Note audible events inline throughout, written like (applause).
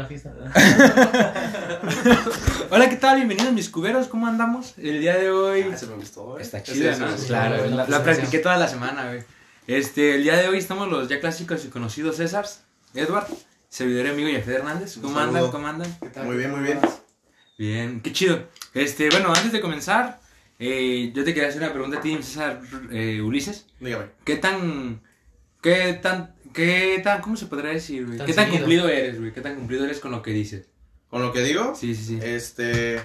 La fiesta. (laughs) Hola, ¿qué tal? Bienvenidos mis cuberos, ¿cómo andamos? El día de hoy Ah, se me gustó, eh. está ese ¿no? Claro, la, la practiqué toda la semana, güey. Este, el día de hoy estamos los ya clásicos y conocidos Césars, Edward, servidor y amigo Jeffrey Hernández. Un ¿Cómo andan? ¿Cómo andan? Muy bien, muy bien. Bien, qué chido. Este, bueno, antes de comenzar, eh, yo te quería hacer una pregunta a ti, César eh, Ulises. Dígame. ¿Qué tan, qué tan, qué tan, cómo se podría decir, güey? Tan ¿Qué tan seguido. cumplido eres, güey? ¿Qué tan cumplido eres con lo que dices? Con lo que digo, Sí, sí, sí. este.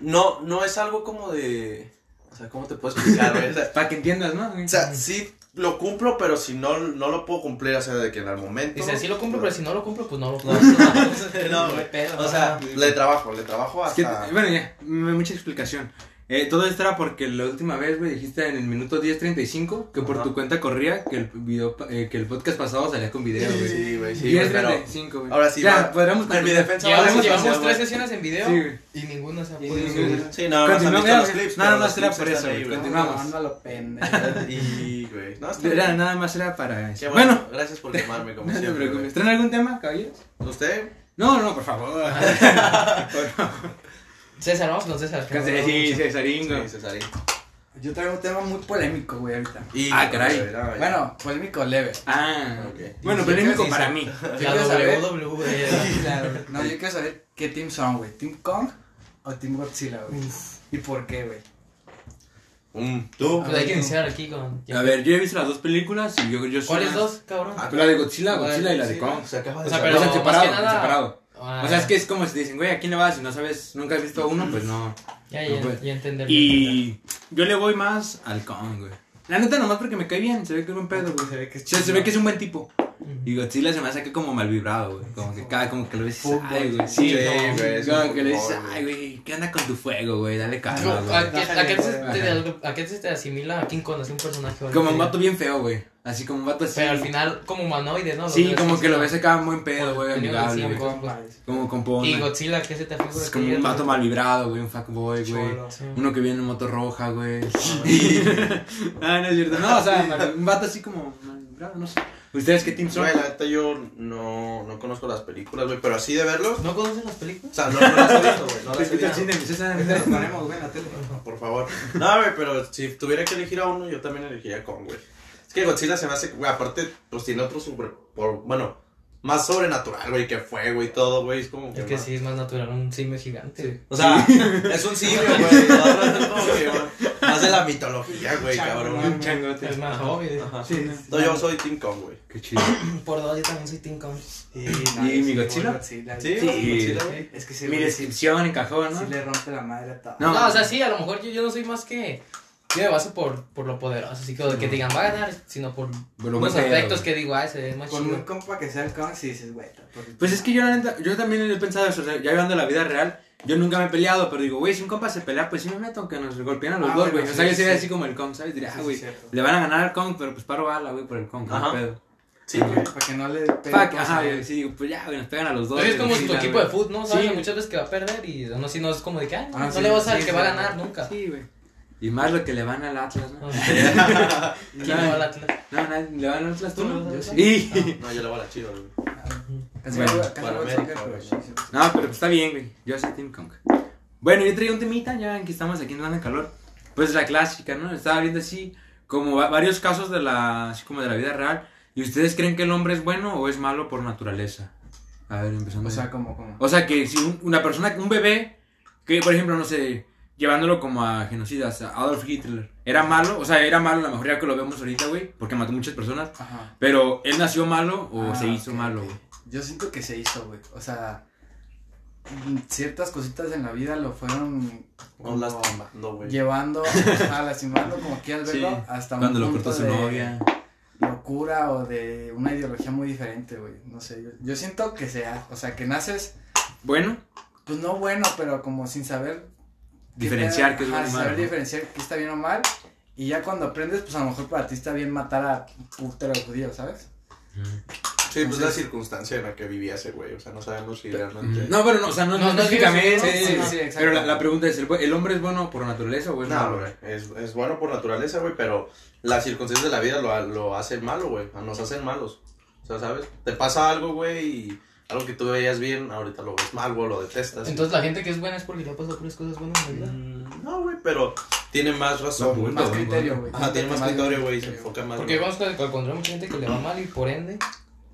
No, no es algo como de. O sea, ¿cómo te puedo explicar, güey? O sea, (laughs) Para que entiendas, ¿no? o sea, sí lo cumplo, pero si no, no lo puedo cumplir, o sea, de que en el momento. Dice, sí lo cumplo, pero si no lo cumplo, pues no lo cumplo. (laughs) No, güey. O sea, le trabajo, le trabajo Es que, hasta. bueno, ya, mucha explicación. Eh, todo esto era porque la última vez, güey, dijiste en el minuto 10.35 que por Ajá. tu cuenta corría que el video, pa- eh, que el podcast pasado salía con video, güey. Sí, güey, sí, güey, pero. 10.35, güey. ahora sí, ya, va- podríamos en mi defensa Llevamos, llevamos tres sesiones en video Sí, güey. y ninguna se ha podido. Sí, no, no se han Continuamos, visto los clips, nada pero más los era clips por eso, güey, continuamos. No, lo. (laughs) Y, güey. No, Era, nada más era para eso. bueno. Bueno, Gracias por (laughs) llamarme, como no te siempre. preocupes. ¿Traen algún tema, caballeros? ¿Usted? No, no, por favor. (laughs) César, vamos con César. que Sí, no sí, mucho. Cesaringo. Sí, Cesarín. Yo traigo un tema muy polémico, güey, ahorita. Y- Ah, caray. Bueno, polémico leve. Ah, Ok. bueno, polémico para mí. (laughs) Yo La quiero saber. WWE. (laughs) Claro, no, yo quiero saber qué team son, güey. ¿Team Kong o Team Godzilla, güey? ¿Y por qué, güey? Mm, ¿Tú? Pues hay que iniciar aquí con. A ver, yo he visto las dos películas y yo, yo soy ¿Cuáles dos, cabrón? Ah, La de Godzilla, Godzilla y la de Kong. Se acaba de O sea, pero- más separado, que nada- separado. Ah, O sea, es que es como si te dicen, güey, ¿a quién le vas? Si no sabes, nunca has visto uno, pues no. Ya, no ya, ya entender. Y yo le voy más al Kong, güey. La neta, nomás porque me cae bien, se ve que es buen pedo, güey. Se ve que es O sea, se ve que es un buen tipo. Y Godzilla se me hace que como mal vibrado, güey. Como que cada, como que lo ves ay, güey. Sí, Sí, güey, como- es que le dices, ay, güey, ¿qué anda con tu fuego, güey? Dale ¿A, calma, a güey. qué, a, qué te, ¿A qué se te asimila a King Kong? Así un personaje. Como un vato bien feo, güey. Así como un vato así. Pero al final, como humanoide, ¿no? Sí, como que lo ves acá muy en pedo, güey, amigable, güey. como- Como con pona. Y Godzilla, ¿qué se te figura? Es como un vato mal vibrado, güey, un fuckboy, güey. Sí. Uno que viene en moto roja, güey. ah, no (laughs) es cierto. No, o sea, un vato así como mal vibrado, no sé. ¿Ustedes qué team son? Güey, la neta yo no, no conozco las películas, güey, pero así de verlos. ¿No conocen las películas? O sea, no, no las he visto, güey. No las he visto. cine, ponemos, güey, en la tele. Por favor. No, güey, pero si tuviera que elegir a uno, yo también elegiría Kong, güey. Es que Godzilla se me hace, güey, aparte, pues tiene otro super, por, bueno, más sobrenatural, güey, que fuego y todo, güey, es como Es que más- sí, es más natural, un simio gigante. O sea, (laughs) es un simio, güey, que, (laughs) más de la mitología, güey, cabrón. Un changote. Es más obvio. Ajá. Sí, no. No, yo soy Team Kong, güey. Qué chido. (coughs) Por dos, yo también soy Team Kong. Sí, ¿Y mi Godzilla? Sí, Sí, Sí. Godzilla, güey. Es que sí, Mi descripción encajó, ¿no? sí le rompe la madre a todo. No. No, o sea, sí, a lo mejor yo, yo no soy más que. Yo me baso por, por lo poderoso, así que, que digan va a ganar, sino por Por lo unos buen pedo, aspectos que digo, ah, ese es más Con un compa que sea el Kong, sí dices, güey. Pues es que yo, yo también he pensado eso, o sea, ya llevando la vida real, yo nunca me he peleado, pero digo, güey, si un compa se pelea, pues sí me meto, aunque nos golpeen a los Ah, dos, bueno, güey. o sea, sí, yo sería sí. así como el Kong, ¿sabes? Diría, Sí, ah, sí, güey, le van a ganar al Kong, pero pues paro bala, güey, por el Kong, no pedo. Sí, güey. Para que no le pegue. Fuck, todo ajá, sí, digo, pues ya, güey, nos pegan a los dos. Pero es como tu sí, equipo de fútbol, ¿no? ¿Sabes? Sí. Muchas veces que va a perder y no, si no es como de que, ah, no, sí, le vas al sí, que va a sí. ganar nunca. Sí, güey. Y más lo que le van al Atlas, ¿no? No, (laughs) ¿Quién le va al Atlas? No, nadie- ¿le van al Atlas tú, no? Yo sí. No, yo le voy a la chido, güey. Casi Bueno, me voy- casi para me voy a América, sacar, güey. sí, sí. No, pero pues está bien, güey. Yo soy Team Kong. Bueno, yo traía un temita ya en que estamos aquí en Landa de Calor. Pues la clásica, ¿no? Estaba viendo así como va- varios casos de la, así como de la vida real. ¿Y ustedes creen que el hombre es bueno o es malo por naturaleza? A ver, empezando. O sea, como, como. O sea, que si un- una persona, un bebé, que por ejemplo, no sé, llevándolo como a genocidas, a Adolf Hitler, era malo, o sea, era malo a lo mejor ya que lo vemos ahorita, güey, porque mató muchas personas, Ajá. pero él nació malo o Ah, se hizo malo, güey. Yo siento que se hizo, güey. O sea, ciertas cositas en la vida lo fueron No como lastimando, güey. llevando a lastimando, como quieras Sí, verlo, hasta Cuando un lo punto cortó su de novia. locura o de una ideología muy diferente, güey. No sé, yo, yo siento que sea, o sea, que naces, Bueno, pues no bueno, pero como sin saber diferenciar pedo, que es malo. saber ¿no? diferenciar qué está bien o mal. Y ya cuando aprendes, pues a lo mejor para ti está bien matar a un putero de judíos, ¿sabes? Sí, pues la circunstancia en la que vivía ese güey. O sea, no sabemos si realmente. No, pero no, o sea, no, No, no no exacto. Pero la, la pregunta es, ¿el, bu- ¿el hombre es bueno por naturaleza o es No, malo? güey. Es, es bueno por naturaleza, güey, pero las circunstancias de la vida lo, lo hacen malo, güey. Nos hacen malos. O sea, ¿sabes? Te pasa algo, güey, y algo que tú veías bien, ahorita lo ves mal, güey, lo detestas. Entonces la gente que es buena es porque le ha pasado puras cosas buenas en la vida. Mm, No, güey, pero tiene más razón, No, Más güey, criterio, güey. Ajá, tiene más criterio, güey, y se enfoca más. Porque vamos a encontrar mucha gente que le va mal y por ende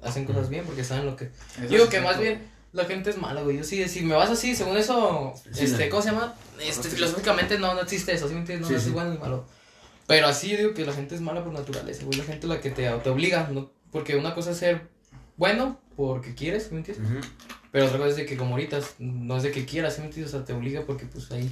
hacen cosas bien porque saben lo que... Eso Digo es que más bien la gente es mala, güey. Yo sí, si me vas así, según eso, Sí, este, la- ¿cómo se llama? Este, filosóficamente no, no existe eso, ¿sí me entiendes? No, Sí, no sí. es bueno ni malo. Pero así yo digo que la gente es mala por naturaleza, güey. La gente es la que te, te obliga, ¿no? Porque una cosa es ser bueno porque quieres, ¿sí me entiendes? Pero otra cosa es de que como ahorita, no es de que quieras, ¿sí me entiendes? O sea, te obliga porque pues hay,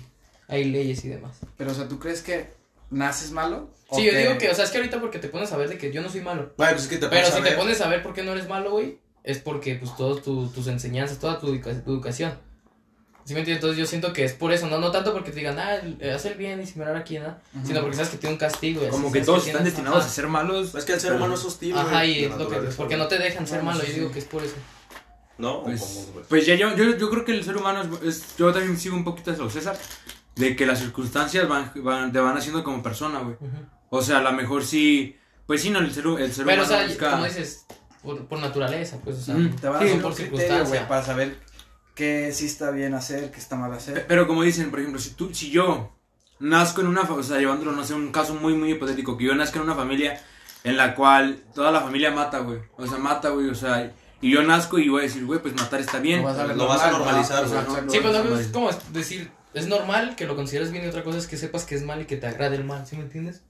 hay leyes y demás. Pero, o sea, ¿tú crees que naces malo? ¿O Sí, yo digo que, o sea, es que ahorita porque te pones a ver de que yo no soy malo. Pues es que te Pero si te pones a ver por qué no eres malo, güey, es porque pues todas tu- tus enseñanzas, toda tu educación. ¿Sí me entiendes? Entonces yo siento que es por eso, no, no tanto porque te digan, ah, el- haz el bien y similar aquí, ¿no? Ujú. Sino porque sabes que tiene un castigo. y así, Como que todos están tienes- destinados ajá. a ser malos. Es que el ser pero- humano es hostil, güey. Ajá, y es lo que, porque no te dejan ser Bueno, malo, sí, yo digo que es por eso. ¿No? ¿O Pues, güey? pues ya yo, yo, yo creo que el ser humano es, es- yo también sigo un poquito los César, de que las circunstancias van, van, te van haciendo como persona, güey. O sea, a lo mejor sí, pues sí, no, el ser, el ser Pero, o humano sea, busca- como dices, por, por naturaleza, pues, o sea, Mm. Te van Sí, por criterio, circunstancia. güey, para saber qué sí está bien hacer, qué está mal hacer. Pero como dicen, por ejemplo, si tú, si yo nazco en una, o sea, llevándolo, no sé, un caso muy, muy hipotético, que yo nazca en una familia en la cual toda la familia mata, güey. O sea, mata, güey, o sea, y yo nazco y voy a decir, güey, pues matar está bien. Lo vas a, ver Lo vas a normal, normalizar, ¿no? güey. Sí, pues lo no, vas a es como decir, es normal que lo consideres bien y otra cosa es que sepas que es mal y que te agrade el mal, ¿sí me entiendes?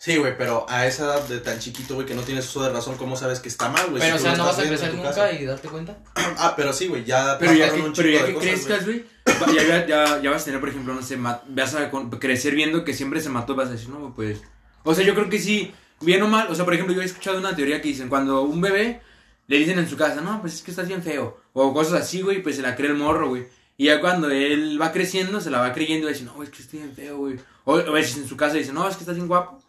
Sí, güey, pero a esa edad de tan chiquito, güey, que no tienes uso de razón, ¿cómo sabes que está mal, güey? Pero, o Si tú sea, no vas a crecer nunca casa. y darte cuenta. (clears throat) Ah, pero sí, güey, ya Pero ya, que, un pero ya que cosas, crezcas, güey, ya, ya, ya, ya vas a tener, por ejemplo, no sé, vas a crecer viendo que siempre se mató, vas a decir, no, pues... O sea, yo creo que sí, bien o mal, o sea, por ejemplo, yo he escuchado una teoría que dicen, cuando un bebé le dicen en su casa, no, pues es que estás bien feo, o cosas así, güey, pues se la cree el morro, güey. Y ya cuando él va creciendo, se la va creyendo y va a decir, no, es que estoy bien feo, güey. O, o a veces en su casa dice, no, es que estás bien guapo.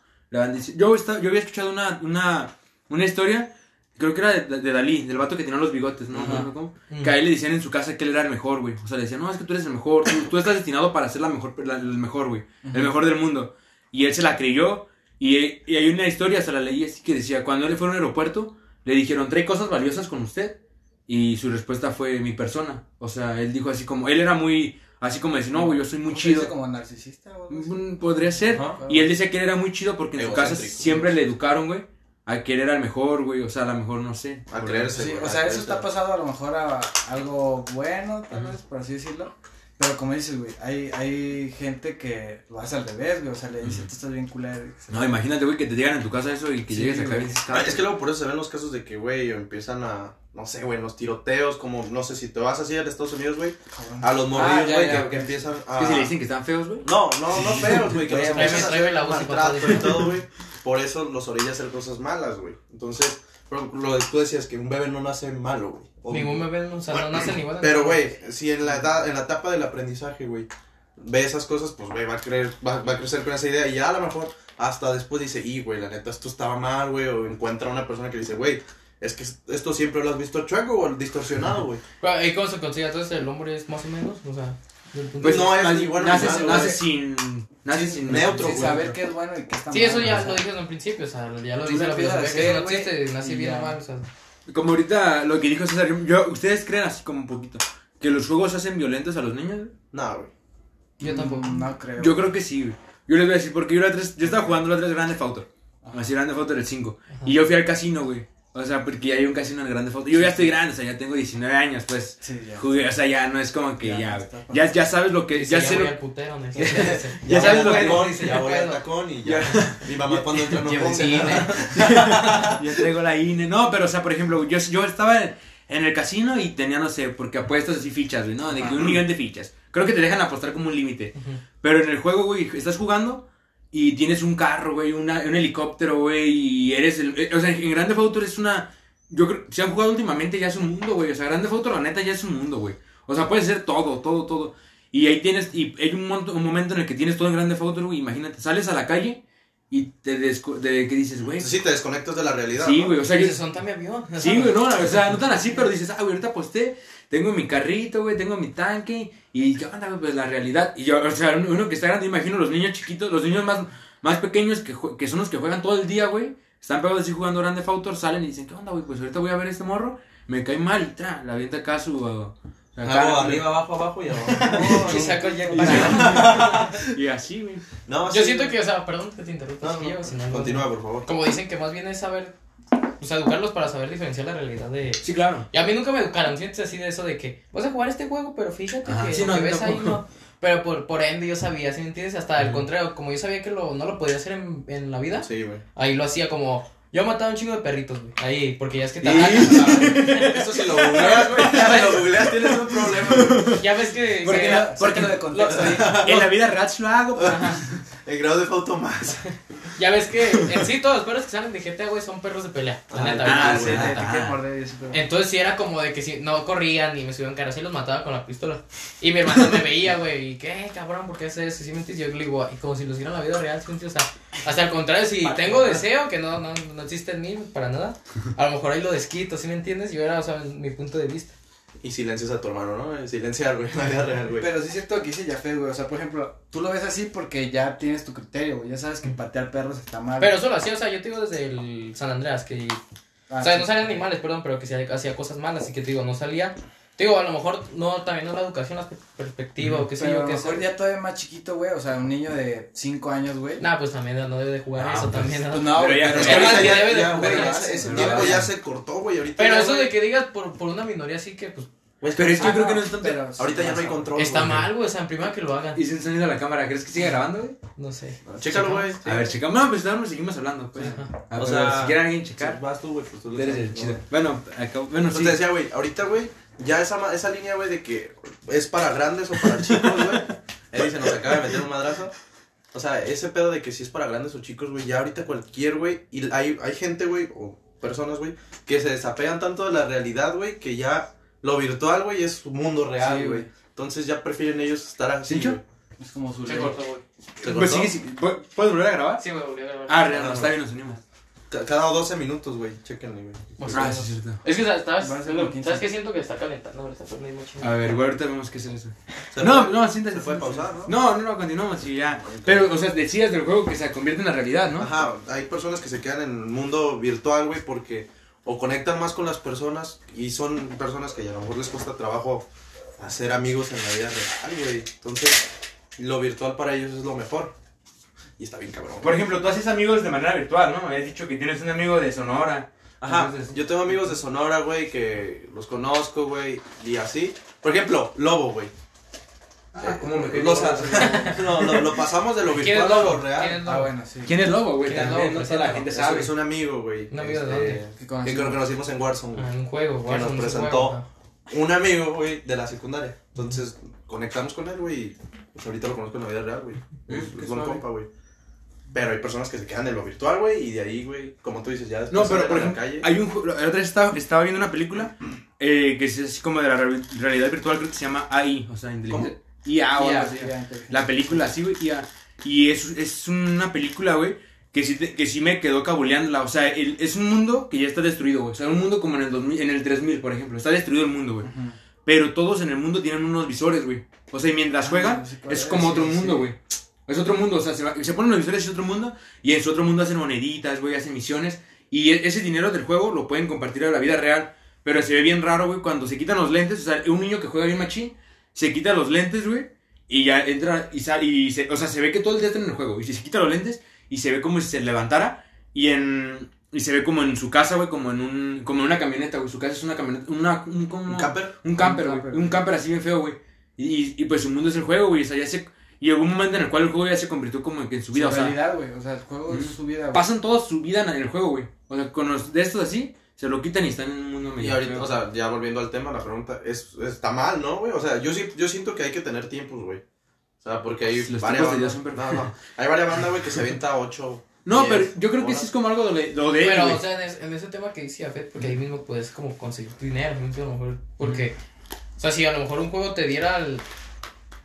Yo, esta- yo había escuchado una, una, una historia, creo que era de, de Dalí, del vato que tenía los bigotes, ¿no? ¿No? ¿Cómo? Mm. Que a él le decían en su casa que él era el mejor, güey. O sea, le decían, no, es que tú eres el mejor, tú, tú estás destinado para ser la mejor, la- el mejor, güey. El mejor del mundo. Y él se la creyó. Y, y hay una historia, se la leí así que decía, cuando él fue a un aeropuerto, le dijeron, trae cosas valiosas con usted. Y su respuesta fue mi persona. O sea, él dijo así como, él era muy, así como decir, no, güey, yo soy muy ¿Cómo se chido. como narcisista o algo así? Mm, Podría ser. Ajá. Y él decía que él era muy chido porque en su casa siempre le educaron, güey, a que él era el mejor, güey. O sea, a lo mejor, no sé. A creerse, Sí, güey, o sea, eso está pasado a lo mejor a algo bueno, tal Ajá. vez, por así decirlo. Pero como dices, güey, hay, hay gente que lo hace al revés, güey. O sea, le dice, tú estás bien culero. No, imagínate, güey, que te digan en tu casa eso y que Sí, llegues acá y dices, es que luego por eso se ven los casos de que, güey, empiezan a, no sé, güey, en los tiroteos, como, no sé, si te vas así a Estados Unidos, güey, a los Ah, morrillos, güey, ya, que, que empiezan a... que si le dicen que están feos, güey. No, no, no feos, güey, que (laughs) los empiezan a hacer la voz y maltrato y todo, güey. (laughs) Por eso los orillas hacer cosas malas, güey. Entonces, pero lo que tú decías que un bebé no nace malo, güey. O- Ningún bebé, o sea, no nace ni bueno. Pero, güey, si en la edad, en la etapa del aprendizaje, güey, ve esas cosas, pues, güey, va a creer, va, va a crecer con esa idea y ya a lo mejor hasta después dice, y, güey, la neta, esto estaba mal, güey, o encuentra una persona que dice, güey, es que esto siempre lo has visto chueco o distorsionado, güey. (laughs) Pero, ¿Y cómo se consigue? Entonces, el hombre es más o menos, o sea... del punto Pues no es nace, bueno nace, sin. Nace Sí, sin. neutro, Sin güey. saber qué es bueno y qué está mal. Sí, eso ya lo dije en un principio, o sea, ya lo lo la filosofía que no existe, y bien o mal, o sea... Como ahorita lo que dijo César, yo, ¿ustedes creen así como un poquito? ¿Que los juegos hacen violentos a los niños? No, güey. Yo tampoco. No creo. Yo creo que sí, güey. Yo les voy a decir, porque yo, la tres, yo estaba jugando la 3 Grande Auto. Ajá. Así Grande Auto el 5. Ajá. Y yo fui al casino, güey. O sea, porque hay un casino en el Grande Auto. Yo ya estoy grande, o sea, ya tengo 19 años, pues. Sí, ya. Jugué, o sea, ya no es como que Ya, ya, no ya, ya sabes lo que. Dice, Ya ya sé voy lo al putero, necesito- Ya sabes lo que- tacón, ya ya voy al puedo. tacón y ya. (laughs) Mi mamá (laughs) cuando entra no Llevo ponga. cine. (laughs) Yo traigo la INE. No, pero, o sea, por ejemplo, yo, yo estaba en, el casino y tenía, no sé, porque apuestas así fichas, güey, ¿no? De que un millón de fichas. Creo que te dejan apostar como un límite. Pero en el juego, güey, estás jugando y tienes un carro, güey, una- un helicóptero, güey, y eres el... eh, o sea, en Grande Auto eres una... Yo creo, si han jugado últimamente ya es un mundo, güey. O sea, Grande Auto, la neta, ya es un mundo, güey. O sea, puedes hacer todo, todo, todo. Y ahí tienes, y hay un, monto- un momento en el que tienes todo en Grande Auto, güey. Imagínate, sales a la calle y te desco de que dices, güey. Sí, te desconectas de la realidad. Sí, ¿no? güey, o sea, yo- Dice, son mi avión. Sí, güey, no, o sea, no tan así, pero dices, ah, güey, ahorita aposté, tengo mi carrito, güey, tengo mi tanque, y qué onda, güey, pues la realidad. Y yo, o sea, uno que está grande, imagino los niños chiquitos, los niños más, más pequeños que, que son los que juegan todo el día, güey, están pegados así jugando Grande Autor, salen y dicen, ¿qué onda, güey? Pues ahorita voy a ver este morro, me cae mal y tra, la avienta acá su... uh, acá, Hago arriba, abajo, abajo y abajo. (laughs) Y saco ya (laughs) Y así, güey. No, Yo sí, siento güey. que, o sea, perdón que te interrumpa, No, no, yo, si no, no- Continúa, por favor. Como dicen que más bien es saber, o sea, educarlos para saber diferenciar la realidad de... Sí, claro. Y a mí nunca me educaron, sientes así de eso de que vas a jugar este juego, pero fíjate Ajá, que sí, lo no, que ves ahí tampoco. no. Pero por, por ende yo sabía, ¿sí me entiendes? Hasta el contrario, como yo sabía que lo, no lo podía hacer en, en la vida, Sí, güey. ahí lo hacía como, yo mataba un chingo de perritos, güey. Ahí, porque ya es que te atacan, (laughs) Eso si lo googleas, güey. Si lo googleas tienes un problema, güey. (laughs) Ya ves que... Porque, que- no, porque de contexto. (laughs) En la vida real sí lo hago, pues. El grado de auto más. Ya ves que en sí todos los perros que salen de GTA, güey, son perros de pelea. La neta, ah, sí, y Entonces sí era como de que si no corrían ni me subían cara, sí los mataba con la pistola. Y mi hermano me veía, güey, y qué cabrón, ¿por qué haces eso? ¿Sí me entiendes? Yo le digo, y como si lo hiciera en la vida real, ¿sí? O sea, hasta el contrario, si tengo deseo, que no, no, no existe en mí para nada, a lo mejor ahí lo desquito, ¿sí me entiendes? Yo era, o sea, mi punto de vista. Y silencias a tu hermano, ¿no? Silenciar, güey. (laughs) La vida real, güey. Pero sí es cierto que dice Jafet, güey. O sea, por ejemplo, tú lo ves así porque ya tienes tu criterio, güey. Ya sabes que patear perros está mal. Pero eso lo hacía, o sea, yo te digo desde el San Andreas, que Ah, o sea, sí. no salían animales, perdón, pero que hacía cosas malas, así que te digo, no salía. Digo, a lo mejor no, también no la educación, la per- perspectiva o qué sé Pero a yo, lo qué mejor sé. ya todavía más chiquito, güey. O sea, un niño de 5 años, güey. Nah, pues también no debe de jugar Ah, eso pues, también, ¿no? Pues no, Pero güey. ya- pero- Es Es que más, ahorita que debe de ya, jugar ese, pero tiempo ya. ya se cortó, güey. Ahorita Pero ya, eso de que digas por, por una minoría sí que, pues, Güey, Pero es que yo creo que no no, es tanto... pero- Ahorita ya no hay control. está güey. mal, güey, o sea, en primera que lo hagan. Hice un sonido a la cámara, ¿crees que sigue grabando, güey? No sé. Chécalo, güey. A ver, checamos. No, pues estamos, seguimos hablando, pues. O sea, si quiere alguien checar. Vas tú, güey. Pues tú eres sabes, el ¿no? chido. Bueno, acá, bueno, sí. te decía, güey, ahorita, güey, ya esa, esa línea, güey, de que es para grandes o para chicos, güey. (laughs) Eddie se nos acaba de meter un madrazo. O sea, ese pedo de que si es para grandes o chicos, güey, ya ahorita cualquier, güey, y hay, hay gente, güey, o personas, güey, que se desapegan tanto de la realidad, güey, que ya lo virtual, güey, es su mundo real, Sí, güey. güey. Entonces ya prefieren ellos estar así, ¿Cincho? güey. Es como su Se cortó, güey. ¿Se Pues sigue, sí. ¿Pu- ¿Puedes volver a grabar? Sí, me volví a grabar. Ah, real, no, está bien, nos unimos. Ca- Cada 12 minutos, güey, chéquenle, güey. Pues, Ah, sí, es cierto. Es que, ¿sabes? Van a ser como 15. ¿Sabes qué siento que está calentando? Está mucho. A ver, güey, ahorita vemos qué es eso. No, no, siéntate. Se puede pausar, ¿no? No, no, no, continuamos y ya. Pero, o sea, decías del juego que se convierte en la realidad, ¿no? Ajá, hay personas que se quedan en el mundo virtual, güey, porque o conectan más con las personas y son personas que a lo mejor les cuesta trabajo hacer amigos en la vida real, güey. Entonces, lo virtual para ellos es lo mejor. Y está bien cabrón. Por ejemplo, tú haces amigos de manera virtual, ¿no? Me habías dicho que tienes un amigo de Sonora. Ajá, Entonces- yo tengo amigos de Sonora, güey, que los conozco, güey, y así. Por ejemplo, Lobo, güey. Ah, Eh, ¿cómo me sa- (laughs) no, lo, lo pasamos de lo ¿Quién virtual es a Lobo? lo real. ¿Quién es Ah, Lobo? bueno, sí. ¿Quién es Lobo, güey? ¿Quién es Lobo? no toda la Preséntalo. gente Es, sabe. es un amigo, güey. Un amigo de este, dónde? Que Que conocimos. que en Warzone, güey. Ah, en un juego, Que Warzone nos es un presentó. un amigo, güey, de la secundaria. Entonces, conectamos con él, güey, y pues ahorita lo conozco en la vida real, güey. Es, qué es buen suave. compa, güey. Pero hay personas que se quedan en lo virtual, güey, y de ahí, güey, como tú dices, ya después No, pero por ejemplo, calle. hay un la otra vez estaba, estaba viendo una película eh, que es así como de la re- realidad virtual, creo que se llama AI, o sea, inteligencia. IA o algo así. La película, sí, güey, IA. Y es, es una película, güey, que sí, te- que sí me quedó cabuleándola. O sea, el- es un mundo que ya está destruido, güey. O sea, un mundo como en el, 2000, en el 3000, por ejemplo. Está destruido el mundo, güey. Pero todos en el mundo tienen unos visores, güey. O sea, y mientras Ah, juegan, sí, cuál es como otro sí, mundo, sí. Es otro mundo, o sea, se, va- se ponen los visores, es otro mundo. Y en su otro mundo hacen moneditas, güey, hacen misiones. Y e- ese dinero del juego lo pueden compartir a la vida real. Pero se ve bien raro, güey, cuando se quitan los lentes. O sea, un niño que juega bien machín, se quita los lentes, güey. Y ya entra y sale. Y se, o sea, se ve que todo el día está en el juego. Y se quita los lentes y se ve como si se levantara. Y en. Y se ve como en su casa, güey, como en un. Como en una camioneta, güey. Su casa es una camioneta. Una, un, como- ¿Un camper? un camper, Un güey. camper. Un camper así bien feo, güey. Y, y, y, pues su mundo es el juego, güey. O sea, ya se. Y llegó un momento en el cual el juego ya se convirtió como que en su vida. Su o sea, realidad, güey. O sea, el juego es Ujú. su vida, güey. pasan toda su vida en el juego, güey. O sea, con los de estos así, se lo quitan y están en un mundo Y medio. ahorita, feo. o sea, ya volviendo al tema, la pregunta es, está mal, ¿no, güey? O sea, yo, sí, yo siento que hay que tener tiempos, güey. O sea, porque hay Los varias bandas. son No, no. Hay varias bandas, güey, que se avienta 8. no, pero yo creo que sí es como algo de lo de Pero, güey. o sea, en, es- en ese tema que decía Fed, porque ahí mismo puedes como conseguir tu dinero, ¿no? a lo mejor, porque, o sea, si a lo mejor un juego te diera el...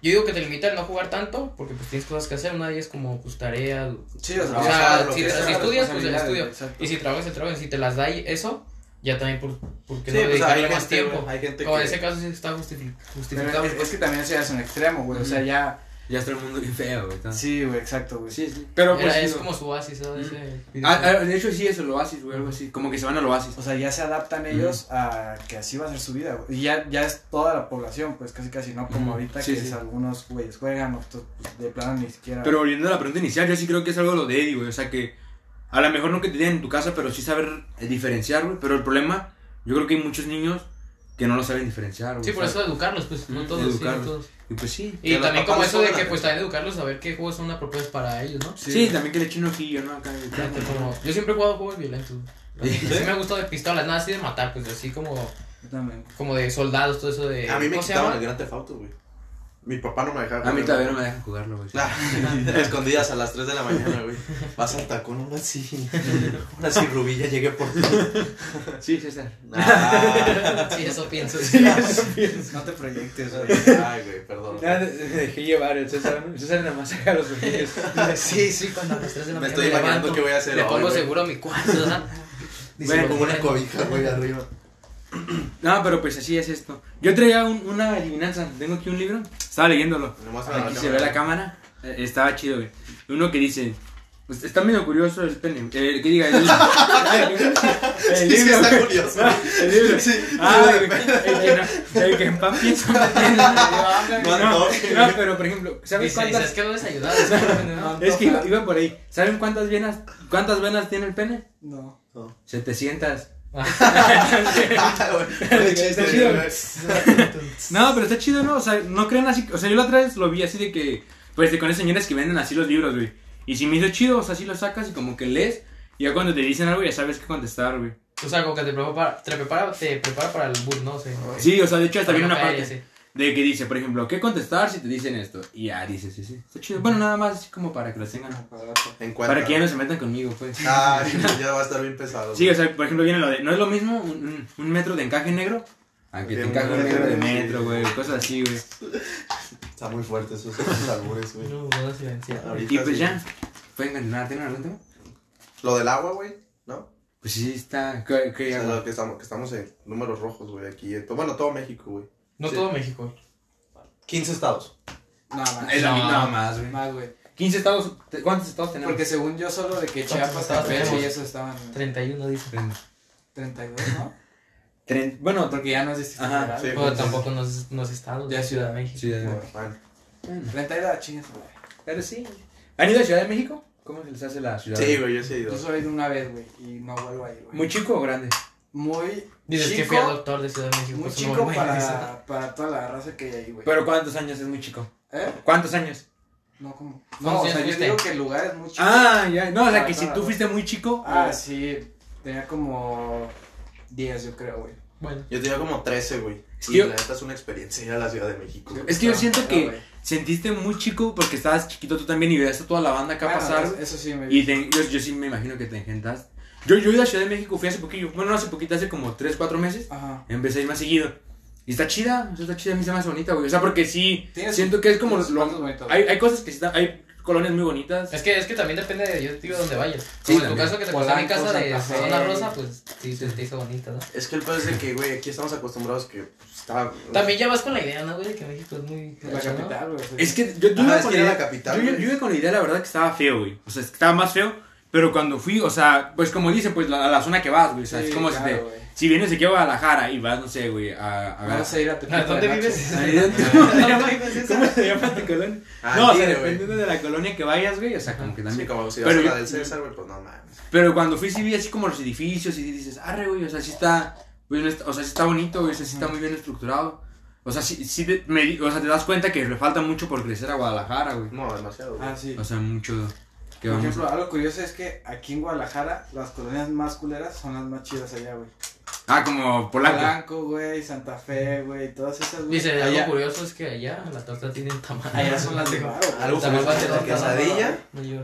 Yo digo que te limita el no jugar tanto, porque pues tienes cosas que hacer, una de ellas como pues tarea, Sí, o sea, o sea, si, si estudias, pues el estudio, exacto. y si trabajas, el trabajo, y si te las da eso, ya también por, porque Sí, no pues dedicarle más gente, tiempo. hay gente Como en ese caso sí está justificado. es, es que también ya es un extremo, güey. O sea, ya Ya está el mundo bien feo, güey. Sí, güey, exacto, güey. Sí, sí. Pero pues. Era- es como su oasis, ¿sabes? Ah, ah, de hecho, sí, eso, el oasis, güey, algo así. Como que se van al oasis. O sea, ya se adaptan ellos a que así va a ser su vida, güey. Y ya, ya es toda la población, pues casi casi, ¿no? Como ahorita sí, que sí. es algunos güeyes juegan, otros pues, de plano ni siquiera. Pero volviendo a la pregunta inicial, yo sí creo que es algo lo de Eddie, güey. O sea que a lo mejor no que te tienen en tu casa, pero sí saber diferenciar, güey. Pero el problema, yo creo que hay muchos niños que no lo saben diferenciar. Sí, por eso educarlos, pues, no todos, sí, no educarlos. todos. Y pues sí. Y también como eso de que, pues, también educarlos a ver qué juegos son apropiados para ellos, ¿no? Sí, también que le echen un ojillo, ¿no? Acá, como- yo siempre he jugado juegos violentos. (laughs) Sí. Sí me ha gustado de pistolas, nada así de matar, pues así como, Yo también. como de soldados, todo eso de... A mí me ¿cómo se quitaron llama? el Gran Theft Auto, güey. Mi papá no me dejaba A mí todavía no me dejan jugarlo, güey. Ah, (laughs) (laughs) escondidas a las 3 de la mañana, güey. Vas al tacón, una así. (laughs) Una así rubilla, llegué por ti. Sí, César. Ah, Sí, eso pienso. No te proyectes, güey. Ay, güey, perdón. Ya me dejé llevar, el César, César nada más saca los ojillos. Sí, sí, cuando a las 3 de la Me mañana estoy imaginando qué voy a hacer Le hoy, pongo güey. seguro a mi cuarto, ¿verdad? Dice, Bueno, Como una cobija, güey, arriba. No, pero pues así es esto. Yo traía un- una adivinanza. Tengo aquí un libro. Estaba leyéndolo. Nomás a la Aquí se ve la cámara. Eh, Estaba chido, güey. Uno que dice. pues, está medio curioso el pene. Eh, que diga. El, (laughs) el Sí, sí, libro. está güey. curioso. No, el libro. Sí, Ah, sí, güey, el que, no, el que en pan piensa (laughs) no tiene. No, No, no. no, pero por ejemplo, ¿sabes Dice, dice, cuántas? es que no les (laughs) ayudaba. Es que iba, iba por ahí. ¿Saben cuántas venas, cuántas venas tiene el pene? No. 700. No, pero está chido, ¿no? O sea, no crean así. O sea, yo la otra vez lo vi así de que. Pues de con esas señoras que venden así los libros, güey. Y si me hizo chido, o sea, así lo sacas y como que lees. Y ya cuando te dicen algo ya sabes qué contestar, güey. O sea, como que te prepara, te prepara, te prepara para el bus, ¿no? Sí, Sí, o sea, de hecho hasta viene una parte sí. De que dice, por ejemplo, ¿qué contestar si te dicen esto? Y ya dices, sí, sí. Está chido. Bueno, nada más así como para que lo tengan. En cuenta. Para que ya no se metan conmigo, pues. Ay, ya va a estar bien pesado. Sí, o sea, por ejemplo, viene lo de. No es lo mismo un, metro de encaje negro. A que te encaje un metro de metro, güey. Cosas así, güey. Está muy fuerte esos, esos albures, güey. No, no, Y pues sí. ya. Pueden continuar. ¿Tienen algún tema? Lo del agua, güey, ¿no? Pues sí, está. ¿Qué, qué O sea, hago? lo que estamos, que estamos en números rojos, güey, aquí. bueno, todo México, güey. No Sí. todo México. 15 estados. Nada más. Es la No. misma nada más, güey. Más, güey. 15 estados. ¿Cuántos estados tenemos? Porque según yo, solo de que ¿Cuántos Chiapas, estados Campeche y eso estaban. 31 dice. 32, ¿no? (laughs) Tren- Bueno, Porque ya no es distrito Ajá, federal. sí. Pero tampoco no es, no es estado, Ya ya Ciudad de México. Sí, ya, ya. Bueno, 32, chingas, güey. Pero sí. ¿Han ido a Ciudad de México? ¿Cómo se les hace la ciudad? Sí, güey, yo sí he ido. Yo solo he ido una vez, güey, y no vuelvo a ir, güey. ¿Muy chico o grande? Muy Dices que chico, fui al doctor de Ciudad de México. muy pues, chico dice. para, para toda la raza que hay ahí, güey. Pero ¿cuántos años es muy chico? ¿Eh? ¿Cuántos años? No, ¿cómo? ¿Cuántos No, o sea, yo fuiste? digo que el lugar es muy chico. Ah, ya. No, o sea, que si tú fuiste muy chico. Ah, sí, tenía como 10, yo creo, güey. Bueno. Yo tenía como 13, güey. Es Y que yo- la neta es una experiencia ir a la Ciudad de México. güey. Es que yo siento que sentiste muy chico porque estabas chiquito tú también y veías a toda la banda acá Bueno, pasar. eso- Eso sí me Y te- yo, yo sí me imagino que te engentaste. Yo, yo he ido a Ciudad de México, fui hace poquillo. Bueno, no hace poquito, hace como 3, 4 meses. Ajá. Empecé a ir más seguido. Y está chida, o sea, está chida, a mí se me hace bonita, güey. O sea, porque sí, siento que es como... lo- hay, hay cosas que sí están... Hay colonias muy bonitas. Es que, es que también depende de yo digo dónde vayas. Sí, Como en tu caso que te pasó mi Polanco, casa de. Zona Rosa, pues sí, se te hizo bonita, ¿no? Es que el peor es de que, güey, aquí estamos acostumbrados que pues, está. También ya vas con la idea, ¿no, güey? De que México es muy... La capital, güey. Es que yo, Ah, es con la idea- la capital, Yo, yo- con la idea, la verdad, que estaba feo, güey. O sea, estaba más feo. Pero cuando fui, o sea, pues como dice, pues la, a la zona que vas, güey. O sea, Sí, es como claro, si te. Si vienes aquí a Guadalajara y vas, no sé, güey, a. a Vamos a ir a ¿A Tepito ¿Dónde de vives? Nacho. Ahí (laughs) dentro. ¿Dónde vives ¿Cómo esa? se llama tu colonia? Ah, no, o sea, dependiendo de la colonia que vayas, güey. O sea, como que Sí, también. como si vas Pero a la del César, güey, pues no mames. Pero cuando fui, sí vi así como los edificios y dices, arre, güey, o sea, sí está. pues, no está- o sea, sí está bonito, güey, o sea, sí está muy bien estructurado. O sea, sí, sí te, me o sea, te das cuenta que le falta mucho por crecer a Guadalajara, güey. No, demasiado, güey. Ah, sí. O sea, mucho. Por vamos ejemplo, algo curioso es que aquí en Guadalajara las colonias más culeras son las más chidas allá, güey. Ah, como Polanco. Polanco, güey, Santa Fe, güey, todas esas, güey. Dice, allá, algo curioso es que allá la torta tiene un tamaño. allá son las de güey. Algo curioso es que la tener quesadilla.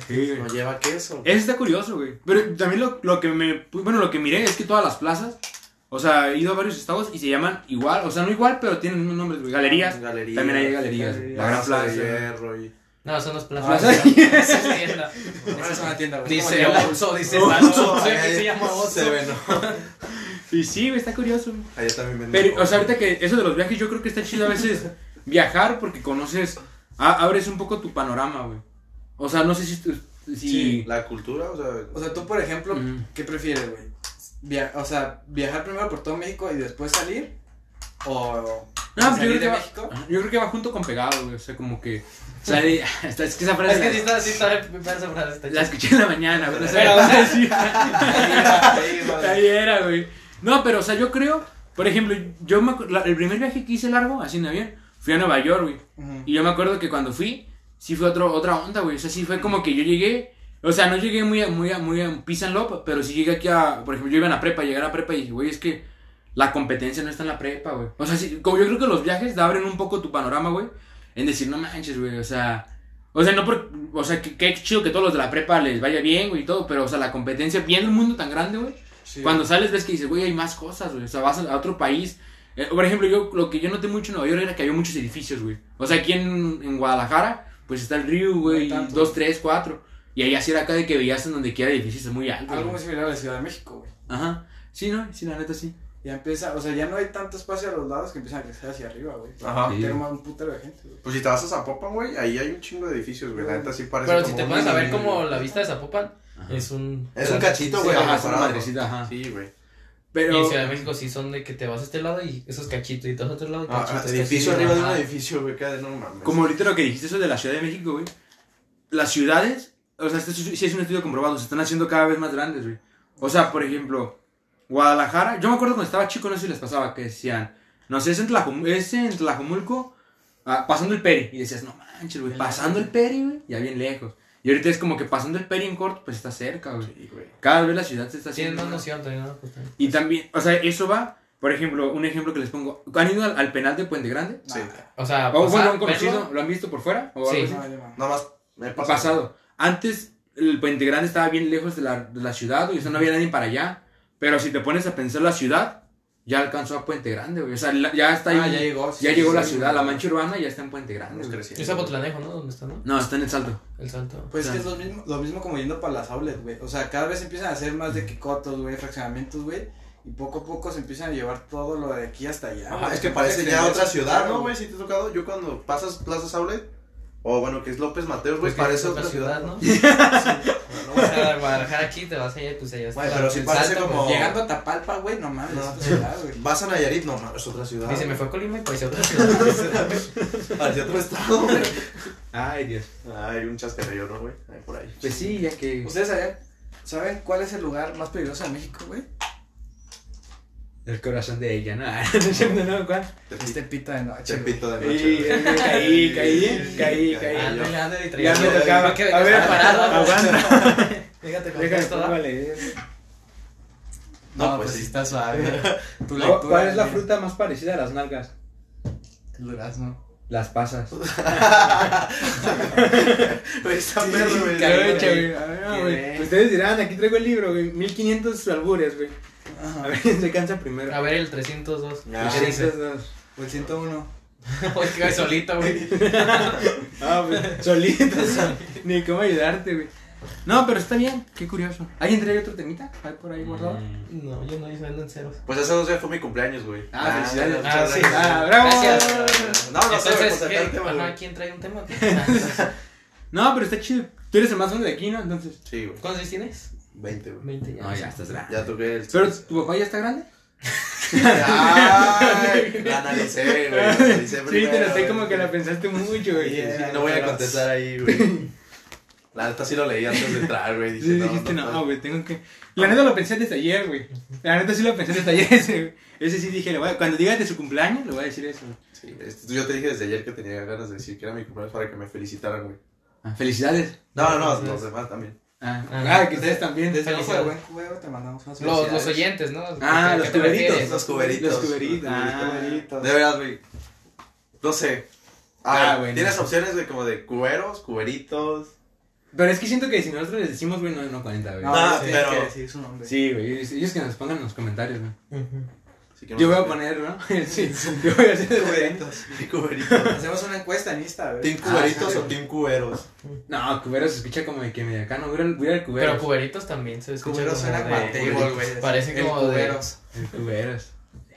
Sí, no lleva queso. Eso está curioso, güey. Pero también lo, lo que me. Bueno, lo que miré es que todas las plazas. O sea, he ido a varios estados y se llaman igual. O sea, no igual, pero tienen unos nombres, güey. Galerías. Galerías. También hay galerías. Galerías. La gran Plaza de plaza. hierro y... No, son los Ah, plazas. sí. Esa es tienda. Esa es una tienda, güey. Dice. Oxxo, dice Oxxo, Mano. ay, ¿Qué se llama Oxxo? Se ve, ¿no? (laughs) Y sí, güey, está curioso. Allá también venden Pero, o sea, ahorita que eso de los viajes, yo creo que está chido a veces (laughs) viajar porque conoces a- abres un poco tu panorama, güey. O sea, no sé si... tú- si Sí. La cultura, o sea. O sea, tú, por ejemplo. ¿qué prefieres, güey? Via- o sea, viajar primero por todo México y después salir. O No, pues yo salir creo, de va, México. Yo creo que va junto con pegado, güey. O sea, como que. O sea, (laughs) es que esa frase. Es que sí está, sí está, me parece frase, está La escuché en la mañana, güey. Pero, o sea, sí. (laughs) Ahí, vale. Ahí era, güey. No, pero, o sea, yo creo. Por ejemplo, yo me el primer viaje que hice largo, así en avión, fui a Nueva York, güey. Y yo me acuerdo que cuando fui, sí fue otro, otra onda, güey. O sea, sí fue como que yo llegué. O sea, no llegué muy a, muy a, muy a peace and love, pero sí llegué aquí a. Por ejemplo, yo iba a la prepa, llegué a la prepa y dije, güey, es que la competencia no está en la prepa, güey. O sea, sí, como yo creo que los viajes te abren un poco tu panorama, güey. En decir, no manches, güey, o sea. O sea, no por. O sea, que, que chido que todos los de la prepa les vaya bien, güey, y todo, pero, o sea, la competencia, viendo un mundo tan grande, güey. Sí. Cuando sales ves que dices, güey, hay más cosas, güey. O sea, vas a, otro país. Eh, por ejemplo, yo lo que yo noté mucho en Nueva York era que había muchos edificios, güey. O sea, aquí en, en Guadalajara, pues está el río, güey, No dos, tres, cuatro. Y ahí así era acá de que veías en donde quiera edificios muy altos. Algo muy similar a la Ciudad de México, güey. Ajá. Sí, ¿no? Sí, la neta sí. Ya empieza, o sea, ya no hay tanto espacio a los lados que empiezan a crecer hacia arriba, güey. Ajá. Sí. Tiene un putero de gente, güey. Pues si te vas a Zapopan, güey, ahí hay un chingo de edificios, güey. La neta sí parece. Pero como si te pones a ver como la vista de Zapopan, Ajá. es un... Es un cachito, güey. Ajá, es una madrecita, ajá. Sí, güey. Y Pero. en Ciudad de México sí son de que te vas a este lado y esos cachitos y te vas a otro lado y Ah, cachitos. edificio cachitos, arriba de un edificio, güey. Cada no mames. Como ahorita lo que dijiste eso de la Ciudad de México, güey. Las ciudades, o sea, este sí es un estudio comprobado, se están haciendo cada vez más grandes, güey. O sea, por ejemplo, Guadalajara, yo me acuerdo cuando estaba chico, no sé si les pasaba, que decían, no sé, es en, Tlajum- es en Tlajumulco, ah, pasando el Peri. Y decías, no manches, güey, Bien pasando el lejos. Peri, güey, ya bien lejos. Y ahorita es como que pasando el Peri en corto, pues está cerca, güey. Sí. Cada vez la ciudad se está haciendo más más. noción también, ¿no? Pues, también. Y también, o sea, eso va, por ejemplo, un ejemplo que les pongo. ¿Han ido al, al penal de Puente Grande? Sí. O sea, O bueno, ¿lo han conocido? verlo, ¿Lo han visto por fuera? ¿O Sí. algo así? No, más me he Ha pasado. Antes el Puente Grande estaba bien lejos de la, de la ciudad, güey, o sea, no había nadie para allá. Pero si te pones a pensar la ciudad, ya alcanzó a Puente Grande, güey. O sea, la- ya está ahí. Ah, ya llegó, sí, ya llegó sí, la sí, ciudad, sí. la mancha urbana ya está en Puente Grande. Es Zapotlanejo, ¿no? ¿Dónde está, no? No, está en el salto. El salto. Pues sea, que es lo mismo, lo mismo como yendo para las outlets, güey. O sea, cada vez empiezan a hacer más de quicotos, güey, fraccionamientos, güey. Y poco a poco se empiezan a llevar todo lo de aquí hasta allá. Ajá, es que parece ya otra ciudad, putero, ¿no, güey? Si te ha tocado, yo cuando pasas Plazas Outlet, o bueno, que es López Mateos, güey, parece es otra ciudad, ¿no? (laughs) ¿no? O sea, Guadalajara aquí, te vas allá, pues allá está. Güey, pero el parece salto, como- pues, Llegando a Tapalpa, güey, no mames, No. es otra ciudad, güey. Vas a Nayarit, no, mames, es otra ciudad. Dice, me fue a Colima y parecía otra ciudad. Hacia (laughs) otro estado, güey. Ay, Dios. Hay un chascarrillo, ¿no, güey? Ahí por ahí. Pues sí, ya que. ¿Ustedes saben, saben cuál es el lugar más peligroso de México, güey? El corazón de ella, ¿no? No es cierto, no, ¿cuál? Este pita de noche. güey. Chepito de noche. que caí, caí, caí, caí. Y Ya me tocaba. que A ver, preparado. aguanta. Fíjate con esto, ¿va? póngale. No, No, pues pues sí está suave. Tu ¿Cuál lectura, es la fruta más parecida a las nalgas? El durazno. Las pasas. Güey, está perro, güey. Ustedes dirán, aquí traigo el libro, güey. 1500 albures, güey. A ver quién (laughs) se cansa primero. A ver, el 302. Ah, ¿Qué dice? 302. O el 101. (laughs) Oye, solito, güey. (laughs) Ah, pues, solito. Ni cómo ayudarte, güey. No, pero está bien. Qué curioso. ¿Alguien trae otro temita? ¿Hay por ahí guardado? No, yo no hice en ceros. Pues hace dos días fue mi cumpleaños, güey. Ah, felicidades. muchas Ah, sí. gracias. Ah, bravo. Gracias. No, no sé, Entonces, pues acá el ¿qué? tema, Ajá. ¿quién trae un tema? No, pero está chido. Tú eres el más grande de aquí, ¿no? Entonces. Sí, güey. ¿Cuántos años tienes? 20, güey. 20 ya. No, ya estás grande. Ya toqué el. Pero tu papá ya está grande. Ay, la analicé, güey. La analicé Sí, te primero, como güey. que la pensaste mucho, güey. Sí, sí, no voy a contestar ahí, güey. (laughs) La neta sí lo leí antes de entrar, güey. Dije, Sí, no, dijiste, no, no, no. güey, tengo que. La neta lo pensé desde ayer, güey. La neta sí lo pensé desde ayer (laughs) ese, güey. Ese sí dije, le voy a- cuando diga de su cumpleaños, le voy a decir eso. güey. Sí, este, yo te dije desde ayer que tenía ganas de decir que era mi cumpleaños para que me felicitaran, güey. Ah, felicidades. No, no, no, los demás también. Ah, Ah, ah, que ustedes también. Desde Felicidades. buen cubero te mandamos unas Los, los oyentes, ¿no? Ah, ¿Qué- los cuberitos? Los cuberitos. Los cuberitos. Ah, cuberitos. De verdad, güey. No sé. Ah, ver, bueno. Tienes opciones de como de cuberos, cuberitos. Pero es que siento que si nosotros les decimos, güey, no, no cuenta, güey. No, Ah, no, tienes pero- que decir su nombre. Sí, güey. ellos- que nos pongan en los comentarios, güey. Ujú. Así que no Yo voy a poner, ¿no? (laughs) Sí, yo voy a hacer de Cuberitos. (laughs) Cuberitos. Hacemos una encuesta en Insta. ¿Team Ah, cuberitos sí. o team cuberos? No, cubero se escucha como de que me acá, no, voy a ir al- voy a ir al cubero. Pero cuberitos también se escucha Cuberos suena table, güey. Parecen El como de... cuberos. El cuberos.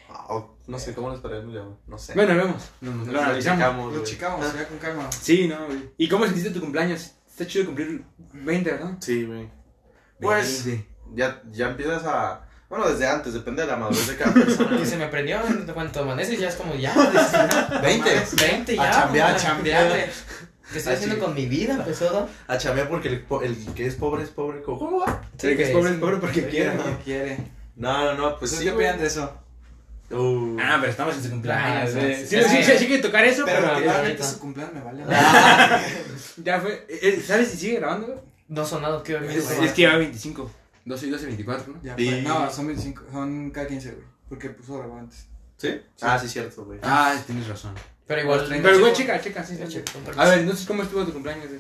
Ah, no sé cómo les parece, no sé. Bueno, vemos. No, no, lo analizamos. checamos, Lo güey. chicamos, ya con calma. Sí, no, güey. ¿Y cómo sentiste tu cumpleaños? Está chido cumplir 20, ¿verdad? Sí, güey. Pues, 20. ya, ya empiezas a. Bueno, desde antes, depende de la madurez de cada persona. (laughs) Y se me prendió en cuanto amaneces, ya es como ya. no, 20. 20 ya. A chambear, a chambear. ¿Qué estoy Ah, haciendo sí. con mi vida? Empezó. A chambear porque el, po- el que es pobre es pobre. ¿Cómo ¿Cómo va? El que es pobre es pobre porque quiere. No quiere. No, no, no, pues Pues sí. ¿qué opinan de eso? Uh. Ah, pero estamos en su cumpleaños. Ah, eh. sí, Sí, sí, sí, sí. sí, sí, que tocar eso, Pero pero. que ya, realmente su cumpleaños me vale. (laughs) Ya fue. Eh, ¿Sabes si sigue grabando? No sonado, qué horrible. Es, es que lleva 25. 12 y 12, 24, ¿no? Ya Y-. No, son 25, son cada 15, güey. Porque puso grabó antes. ¿Sí? Ah, sí, cierto, güey. Ah, tienes razón. Pero igual. Pero, güey, checa, checa, sí, sí. A ver, entonces, ¿cómo estuvo tu cumpleaños, güey?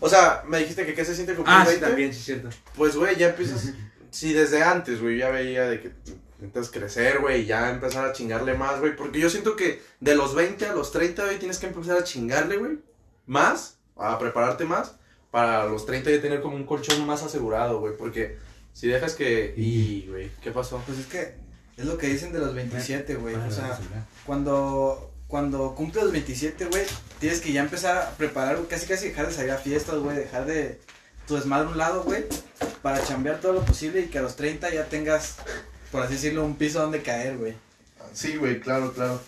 O sea, me dijiste que qué se siente cumplir Ah, sí, 20. también, sí, cierto. Pues, güey, ya empiezas. Sí, desde antes, güey, ya veía de que intentas crecer, güey, y ya empezar a chingarle más, güey. Porque yo siento que de los 20 a los 30, güey, tienes que empezar a chingarle, güey. Más, a prepararte más. Para los 30 ya tener como un colchón más asegurado, güey. Porque si dejas que. Y, güey, ¿qué pasó? Pues es que es lo que dicen de los 27, güey. O sea, cuando, cuando cumples los 27, güey, tienes que ya empezar a preparar, güey, casi casi dejar de salir a fiestas, güey, dejar de tu desmadre a un lado, güey, para chambear todo lo posible y que a los 30 ya tengas, por así decirlo, un piso donde caer, güey. Sí, güey, claro, claro.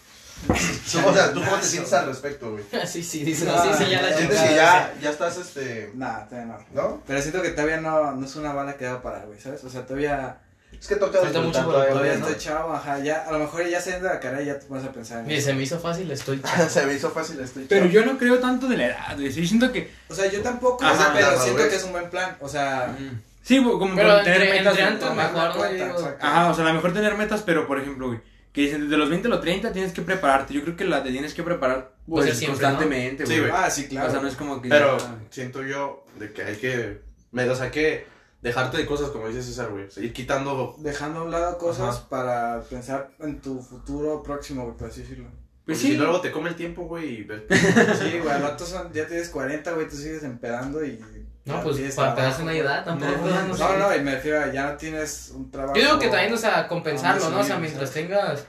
O sea, ¿tú cómo te sientes al respecto, güey? (laughs) Sí, sí, dice. No, sí, sí, ya la ¿Sientes que ya, ya estás, este. Nah, todavía no. ¿No? Pero siento que todavía no, no es una bala que va a parar, güey, ¿sabes? O sea, todavía, Es que toca Falta disfrutar mucho por todavía, todavía ¿no? estoy chavo, ajá, ya, a lo mejor ya saliendo de la carrera ya te pones a pensar en Mire, se me hizo fácil, estoy. (laughs) Se me hizo fácil, estoy Pero chavo. yo no creo tanto de la edad, güey. Sí, siento que. O sea, yo tampoco, Ajá, o sea, pero siento que es un buen plan, o sea... Sí, güey, como Pero tener entre, metas. entre de- antes. Ajá, o sea, a lo mejor tener metas, pero por ejemplo, güey, que dicen desde los 20 a los 30 tienes que prepararte. Yo creo que la te tienes que preparar Pues, pues, siempre, constantemente, güey. Ah, sí, claro. O sea, no es como que. Pero ya- siento yo de que hay que. Me, o sea, que dejarte de cosas, como dice César, güey. O sea, ir quitando. dejando a un lado cosas Ajá. para pensar en tu futuro próximo, güey, por así decirlo. Pues porque sí. Si luego te come el tiempo, güey. y ves- (laughs) Sí, güey, al rato son, ya tienes 40, güey, tú sigues empedando y... No, pues para pegarse una edad tampoco. No, no, no, no, y me refiero a ya no tienes un trabajo... Yo digo que también, o sea, compensarlo, ¿no? O sea, mientras tengas,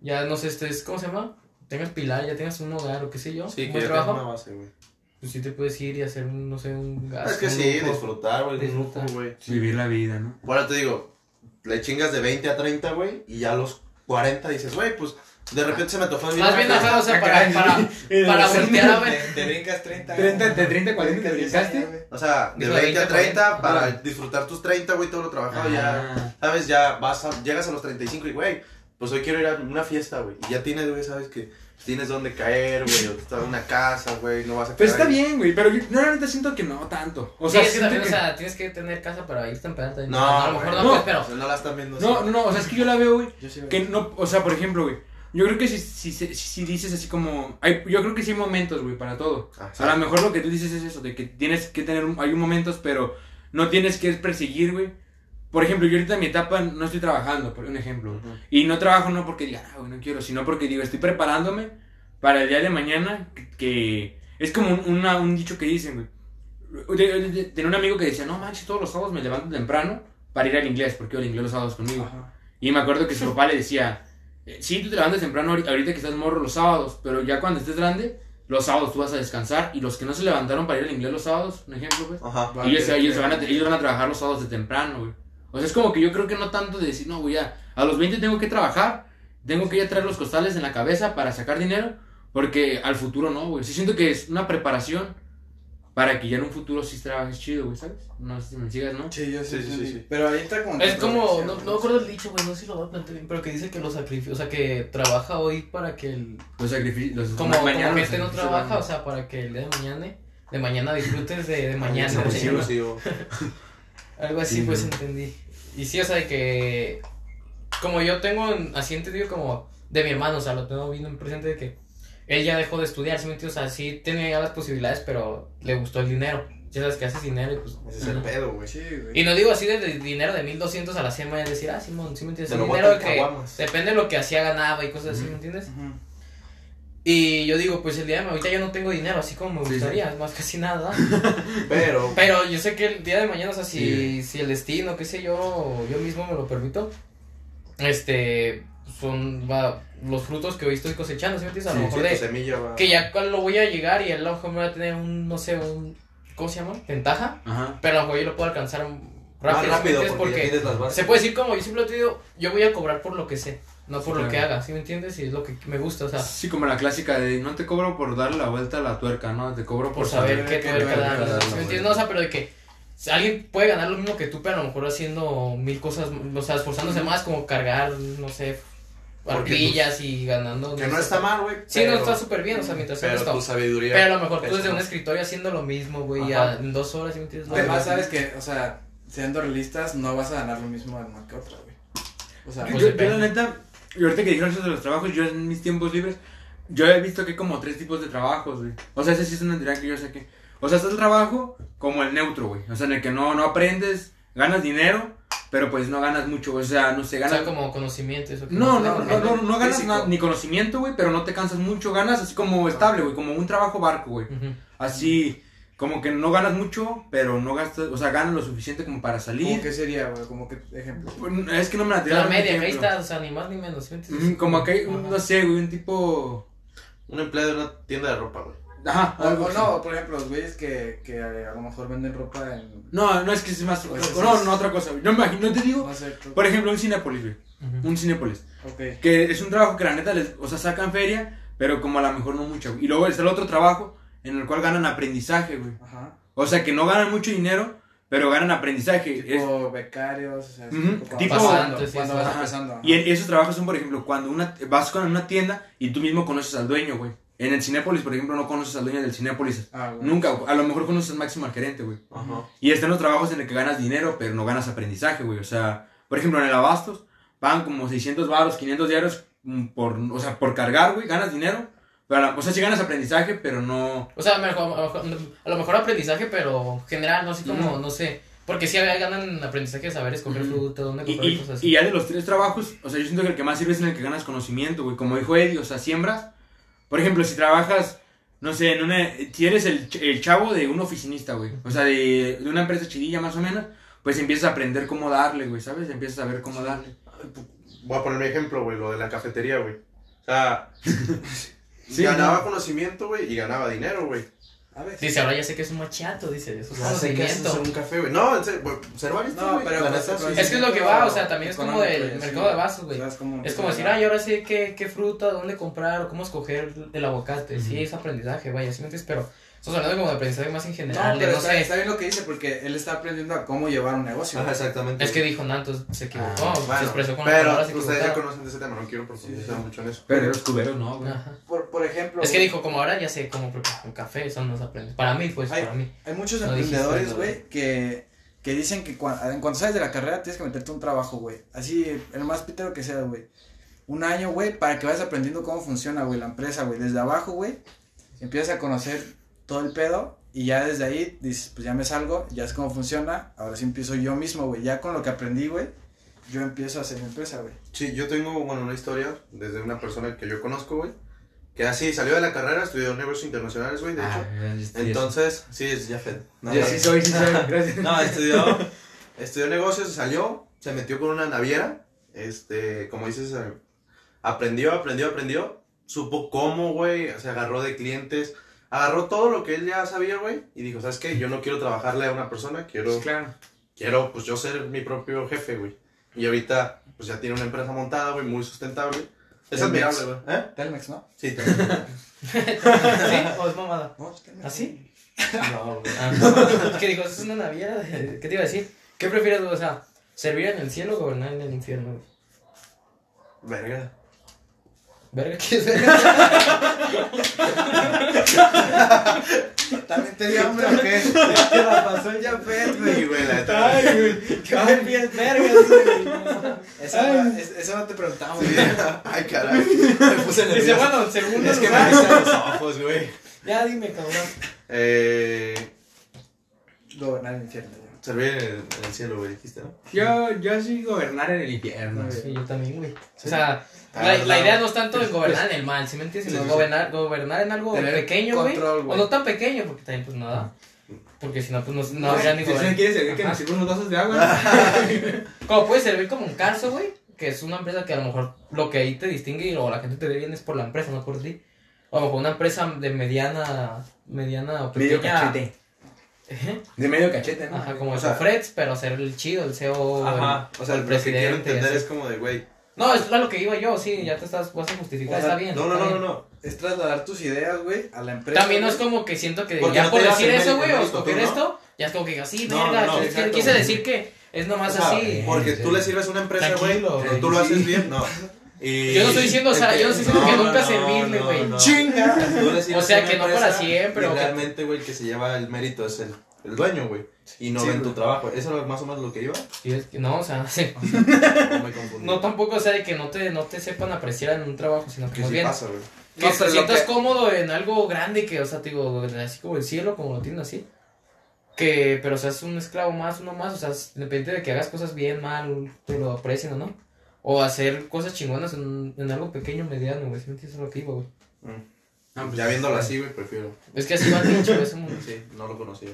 ya no sé, estés, ¿cómo se llama? Tengas pilar, ya tengas un hogar o qué sé yo, Sí, un que ya trabajo, una base, güey. pues sí te puedes ir y hacer, un, no sé, un gasto. Es que sí, lujo. disfrutar, güey. Disfrutar. güey. Vivir la vida, ¿no? Ahora te digo, le chingas de 20 a 30, güey. Y ya a los 40 dices, güey, pues de repente se me tocó vivir Más bien, ajá, o sea, para, para, (laughs) para voltear a ver. Brincas 30 30, de 30 a 40 te brincaste. O sea, de Dijo 20 a 20, 30 para Ah. disfrutar tus 30, güey, todo lo trabajado ya. Ah. ¿Sabes? Ya vas a, llegas a los 35 y, güey, pues hoy quiero ir a una fiesta, güey. Y ya tienes, güey, sabes que tienes dónde caer, güey, o estás en una casa, güey, no vas a Pues quedar está ahí. bien, güey, pero yo normalmente siento que no tanto. O Sí, sea, es que también, que- o sea, tienes que tener casa para irte a empedar también. No, a lo mejor no, no. pues, pero. O sea, no la están viendo No, así. no, no, o sea, es que yo la veo, güey, Yo sí, que no, o sea, por ejemplo, güey, yo creo que si, si, si, si dices así como, hay, yo creo que sí hay momentos, güey, para todo. Ah, A lo mejor lo que tú dices es eso, de que tienes que tener, hay momentos, pero no tienes que perseguir, güey. Por ejemplo, yo ahorita en mi etapa no estoy trabajando, por un ejemplo. güey. Ujú. Y no trabajo no porque diga, ah, güey, no quiero, sino porque digo, estoy preparándome para el día de mañana, que, que es como un, una- un dicho que dicen, güey. Tenía un amigo que decía, no manches, todos los sábados me levanto temprano para ir al inglés, porque yo al inglés los sábados conmigo. Ajá. Y me acuerdo que su (laughs) papá le decía, sí, tú te levantas temprano ahori- ahorita que estás morro los sábados, pero ya cuando estés grande, los sábados tú vas a descansar y los que no se levantaron para ir al inglés los sábados, un ejemplo, pues, Ajá. Vale, ellos, ellos, van a, ellos van a trabajar los sábados de temprano, güey. O sea, es como que yo creo que no tanto de decir, no, güey, ya, a los 20 tengo que trabajar, tengo que ya traer los costales en la cabeza para sacar dinero, porque al futuro no, güey. Sí siento que es una preparación para que ya en un futuro sí trabajes chido, güey, ¿sabes? No sé si me sigas, ¿no? Sí, yo sí, Sí, sí. Pero ahí entra como... Es como, no, no me acuerdo el dicho, güey, no sé si lo voy a plantear bien, pero que dice que lo sacrifica, o sea, que trabaja hoy para que el, Los sacrificios. como, ma- como mañana los gente no sacrificios trabaja, o sea, para que el día de mañana, de mañana disfrutes de, de mañana, Sí, sí, sí, (laughs) algo así Sí, pues entendí. Y sí, o sea, de que, como yo tengo, en- así entendido como de mi hermano, o sea, lo tengo bien en presente de que él ya dejó de estudiar, ¿sí me entiendes? O sea, sí tenía ya las posibilidades, pero le gustó el dinero. Ya sabes que haces dinero y pues... Ese es el pedo, güey. Sí, güey. Y no digo así de, dinero de 1200 a la semana, decir, ah, Simón, sí me entiendes. El dinero que caguamas. depende de lo que hacía, ganaba y cosas así. ¿me entiendes? Ujú. Y yo digo, pues el día de mañana, ahorita yo no tengo dinero, así como me Sí, sí. gustaría, es más casi nada. (laughs) Pero, Pero yo sé que el día de mañana, o sea, si, Sí. si el destino, qué sé yo, yo mismo me lo permito, este, son va, los frutos que hoy estoy cosechando, ¿sí me entiendes? A lo Sí, mejor sí, de, tu semilla va. que ya cuando lo voy a llegar y él a lo mejor me va a tener un, no sé, un, ¿cómo se llama? Ventaja, Ajá. pero a lo mejor yo lo puedo alcanzar rápido, Más ¿sí me rápido entiendes? porque, ya porque tienes las bases. se puede decir como yo siempre te digo, yo voy a cobrar por lo que sé, no por lo que haga, ¿sí me entiendes? Y es lo que me gusta, o sea, Sí, como la clásica de no te cobro por darle la vuelta a la tuerca, ¿no? Te cobro por, por saber qué qué tuerca dar, ¿sí me entiendes? No, o sea, pero de que alguien puede ganar lo mismo que tú, pero a lo mejor haciendo mil cosas, o sea, esforzándose más, como cargar, no sé, Porque, ardillas y ganando. Que no está mal, güey. Sí, pero- no está súper bien, o sea, mientras Pero tu sabiduría. Pero a lo mejor tú desde un escritorio haciendo lo mismo, güey, en dos horas, ¿sí me entiendes? Además, sabes que, o sea, siendo realistas, no vas a ganar lo mismo en una que otra, güey. O sea, Yo, Pues yo, la neta, y ahorita que dijeron eso de los trabajos, yo en mis tiempos libres, yo he visto que hay como tres tipos de trabajos, güey. O sea, ese sí es una teoría que yo sé que. O sea, está el trabajo como el neutro, güey. O sea, en el que no, no aprendes, ganas dinero, pero pues no ganas mucho. O sea, no sé, O ganas. sea, como conocimiento, eso que No, te no, no, no, no ganas nada, ni conocimiento, güey, pero no te cansas mucho. Ganas así como estable, güey, como un trabajo barco, güey. Ujú. Así, como que no ganas mucho, pero no gastas, o sea, ganas lo suficiente como para ¿cómo salir. que sería, güey? Como que, ejemplo. Es que no me la La tiraron, media, ahí está, o sea, ni más ni menos, ¿sí Como que hay, no sé, güey, un tipo. Un empleado de una tienda de ropa, güey. Ajá, O, no, por ejemplo, los güeyes que, que a lo mejor venden ropa en. No, no es que es más. Pues no, es- no, otra cosa, güey. No me imagino, te digo. No sé, tú- Por ejemplo, un Cinépolis, güey. Un Cinépolis. Ok. Que es un trabajo que la neta les. O sea, sacan feria, pero como a lo mejor no mucha, güey. Y luego está el otro trabajo en el cual ganan aprendizaje, güey. Ajá. O sea, que no ganan mucho dinero, pero ganan aprendizaje. Es- Tipo becarios, o sea, es Ujú, tipo tipo- cuando, Pasantes, sí, cuando sí. vas Ajá. empezando. Y en- esos trabajos son, por ejemplo, cuando una, vas con una tienda y tú mismo conoces al dueño, güey. En el Cinépolis, por ejemplo, no conoces al dueño del Cinépolis. Ah, güey. Nunca, a lo mejor conoces al máximo al gerente, güey. Ajá. Y están los trabajos en el que ganas dinero, pero no ganas aprendizaje, güey. O sea, por ejemplo, en el Abastos, pagan como 600 baros, 500 diarios mm, por, o sea, por cargar, güey, ganas dinero. Pero, o sea, sí ganas aprendizaje, pero no... O sea, a lo mejor, a lo mejor- aprendizaje, pero general, no así como, Ujú. no sé. Porque sí ganan aprendizaje de saber escoger Ujú. fruta, dónde Y, comprar y, cosas así. y ya de los tres trabajos, o sea, yo siento que el que más sirve es en el que ganas conocimiento, güey. Como dijo Eddie, o sea, siembras. Por ejemplo, si trabajas, no sé, en una... Si eres el, ch- el chavo de un oficinista, güey. O sea, de, de una empresa chidilla más o menos, pues empiezas a aprender cómo darle, güey, ¿sabes? Empiezas a ver cómo darle. Voy a poner mi ejemplo, güey, lo de la cafetería, güey. O sea, (laughs) Sí, ganaba no. conocimiento, güey, y ganaba dinero, güey. A ver. Dice, ahora ya sé que es un machiato, dice, eso es Ya sé que es un café, güey. No, en serio, güey, ser barista, No, güey, pero la pues, neta, sí. Es que es lo que va, o sea, también es como Económico, del y así. mercado de vasos, güey. ¿Sabes cómo Es como decir, ay, ahora sé qué, qué fruta, dónde comprar, o cómo escoger el aguacate. Sí, es aprendizaje, vaya, ¿sí me entiendes? Pero estamos hablando como de aprendizaje más en No, general, de pero no está, sé. está bien lo que dice porque él está aprendiendo a cómo llevar un negocio. Ajá, exactamente. Es que dijo Nantos, se equivocó, Ah, se bueno, expresó con pero ustedes ya conocen de ese tema, no quiero profundizar Sí, sí. mucho en eso. Pero los cuberos no, güey. Ajá. Por, por ejemplo, Es que güey, dijo, como ahora ya sé cómo preparar un café, eso no se aprende. Para mí, pues, Ay. para mí. hay muchos No emprendedores, güey, que, que dicen que cua- en cuanto sales de la carrera tienes que meterte un trabajo, güey. Así, el más pitero que sea, güey. Un año, güey, para que vayas aprendiendo cómo funciona, güey, la empresa, güey. Desde abajo, güey, empiezas a conocer todo el pedo y ya desde ahí dices, pues ya me salgo, ya sé cómo funciona, ahora sí empiezo yo mismo, güey. Ya con lo que aprendí, güey, yo empiezo a hacer mi empresa, güey. Sí, yo tengo, bueno, una historia desde una persona que yo conozco, güey. Que así salió de la carrera, estudió negocios internacionales, güey, de hecho. Ah, Entonces, sí, es Jafet. No, Ya sí soy, sí soy, (laughs) gracias. No, estudió, estudió negocios, salió, se metió con una naviera, este, como dices, eh, aprendió, aprendió, aprendió, supo cómo, güey, se agarró de clientes, agarró todo lo que él ya sabía, güey, y dijo, ¿sabes qué? Yo no quiero trabajarle a una persona, quiero, Claro. quiero, pues, yo ser mi propio jefe, güey. Y ahorita, pues, ya tiene una empresa montada, güey, muy sustentable. Es Telmex. admirable, güey. ¿Eh? Telmex, ¿no? Sí, (laughs) también. ¿Sí? ¿O es mamada? No, Telmex. ¿Así? No, güey. Ah, ¿Qué dijo? ¿Eso es una naviera? ¿Qué te iba a decir? ¿Qué prefieres, güey? O sea, servir en el cielo o gobernar en el infierno, güey? Verga. Verga, ¿qué es verga? ¿También te dio hambre o qué? Te la pasó el Jafet, güey. Güey, la neta. güey. ¿Qué prefieres, vergas, güey? Eso, no- te preguntamos, güey. Ay, caray. Me puse Dice, nervioso. bueno, segundo Es que me viste los ojos, güey. Ya dime, cabrón. Eh, Gobernar el infierno, güey. servir en el, en el cielo, güey, dijiste, ¿no? Yo, yo sí gobernar en el infierno. Sí, yo también, güey. O sea, la, la idea no es tanto en gobernar en el mal, ¿sí me entiendes? Sino sí, sí. gobernar, gobernar en algo pequeño, güey. O no tan pequeño, porque también, pues nada. Porque si no, pues no, no habría ni Si gobernar. quiere servir que me sirva unos vasos de agua. (laughs) Como puede servir como un calzo, güey. que es una empresa que a lo mejor lo que ahí te distingue o la gente te ve bien es por la empresa, no por ti. O a lo mejor una empresa de mediana, mediana o Medio pequeña. cachete. Ajá, De medio cachete, ¿no? Ajá, como O sea- Freds, pero ser el chido, el CEO. Ajá, o sea, el lo que quiero entender es como de, güey. No, es a lo que iba yo, sí, ya te estás, vas a justificar, O sea, está bien. No, no, no, no, no. Es trasladar tus ideas, güey, a la empresa. También no es como que siento que ya no por decir eso, güey, o escoger esto, ya es como que digas, sí, No, verga, no, no, es que exacto. quise decir que es nomás O sea, así. Porque Sí, tú sí. le sirves a una empresa, güey. Güey. Tú lo haces Sí. bien, no. Y- (laughs) Yo no estoy diciendo, o sea, yo no estoy diciendo que nunca no, servirle, güey. no. Chinga. O sea, que no para siempre, realmente, güey, que se lleva el mérito es el, el dueño, güey. Y no Sí, ven güey. tu trabajo. ¿Eso es más o menos lo que iba? Y es que no, o sea, (laughs) sí. No me confundí. no tampoco, o sea, de que no te, no te sepan apreciar en un trabajo, sino que Que más sí bien pasa, güey. que No, te sientas que- cómodo en algo grande que, o sea, te digo, así como el cielo, como lo tienen así. Que, pero, o sea, es un esclavo más, uno más, o sea, depende de que hagas cosas bien, mal, te lo aprecien o no. O hacer cosas chingonas en, en algo pequeño, mediano, güey, si me entiendes lo que iba, güey. Ah, pues, Ya viéndolo así, güey, prefiero. Es que así va dicho ese mundo. Sí, no lo conocía.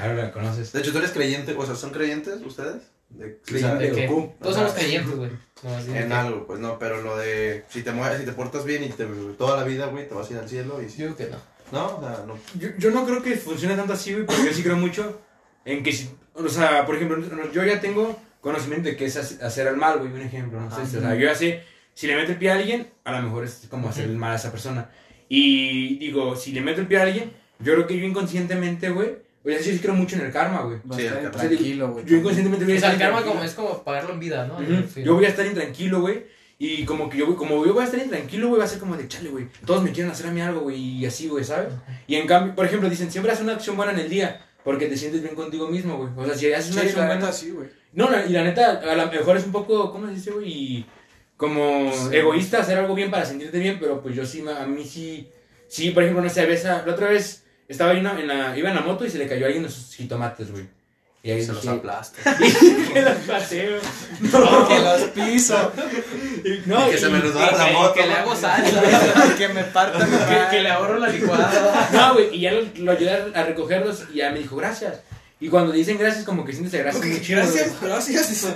Ahora la conoces. De hecho, tú eres creyente, o sea, ¿son creyentes ustedes? De, Creyente. ¿De qué? Goku. Todos Ajá. somos creyentes, güey. No, En que- algo, pues no, pero lo de si te mueves, si te portas bien y te, toda la vida, güey, te vas a ir al cielo y Yo que no. no, o sea, no. Yo, yo no creo que funcione tanto así, güey, porque yo sí creo mucho en que si, o sea, por ejemplo, no- yo ya tengo conocimiento de que es hace- hacer el mal, güey, un ejemplo, ¿no? Ajá. Entonces, o sea, yo ya sé, si le meto el pie a alguien, a lo mejor es como hacer el mal a esa persona. Y digo, si le meto el pie a alguien, yo creo que yo inconscientemente, güey, o sea, sí creo mucho en el karma, güey. Va a Sí, estar el- tranquilo, güey. Yo inconscientemente voy a O sea, el estar karma intranquilo. como es como pagarlo en vida, ¿no? Ujú. Sí. Yo voy a estar intranquilo, güey. Y como que yo, voy- como yo voy a estar intranquilo, güey, va a ser como de chale, güey. Todos me quieren hacer a mí algo, güey, y así, güey, ¿sabes? Y en cambio, por ejemplo, dicen, siempre haz una acción buena en el día, porque te sientes bien contigo mismo, güey. O sea, si haces una Sí, acción la buena. neta, sí, güey. No, la- y la neta, a lo mejor es un poco, ¿cómo se dice, güey? Y como Sí. egoísta hacer algo bien para sentirte bien, pero pues yo sí, me- a mí sí, sí, por ejemplo, no sé, a veces, la otra vez estaba ahí en la, en la- iba en la moto y se le cayó a alguien los jitomates, güey. Y ahí Se los aplasta. (laughs) que los paseo. (laughs) Que los piso. No, Y que se me resbala la moto. que le hago salsa. (laughs) que me parta que, que le ahorro la licuada. No, güey, y ya lo, lo ayudé a- recogerlos y ya me dijo gracias. Y cuando dicen gracias, como que sientes gracias. Gracias, gracias.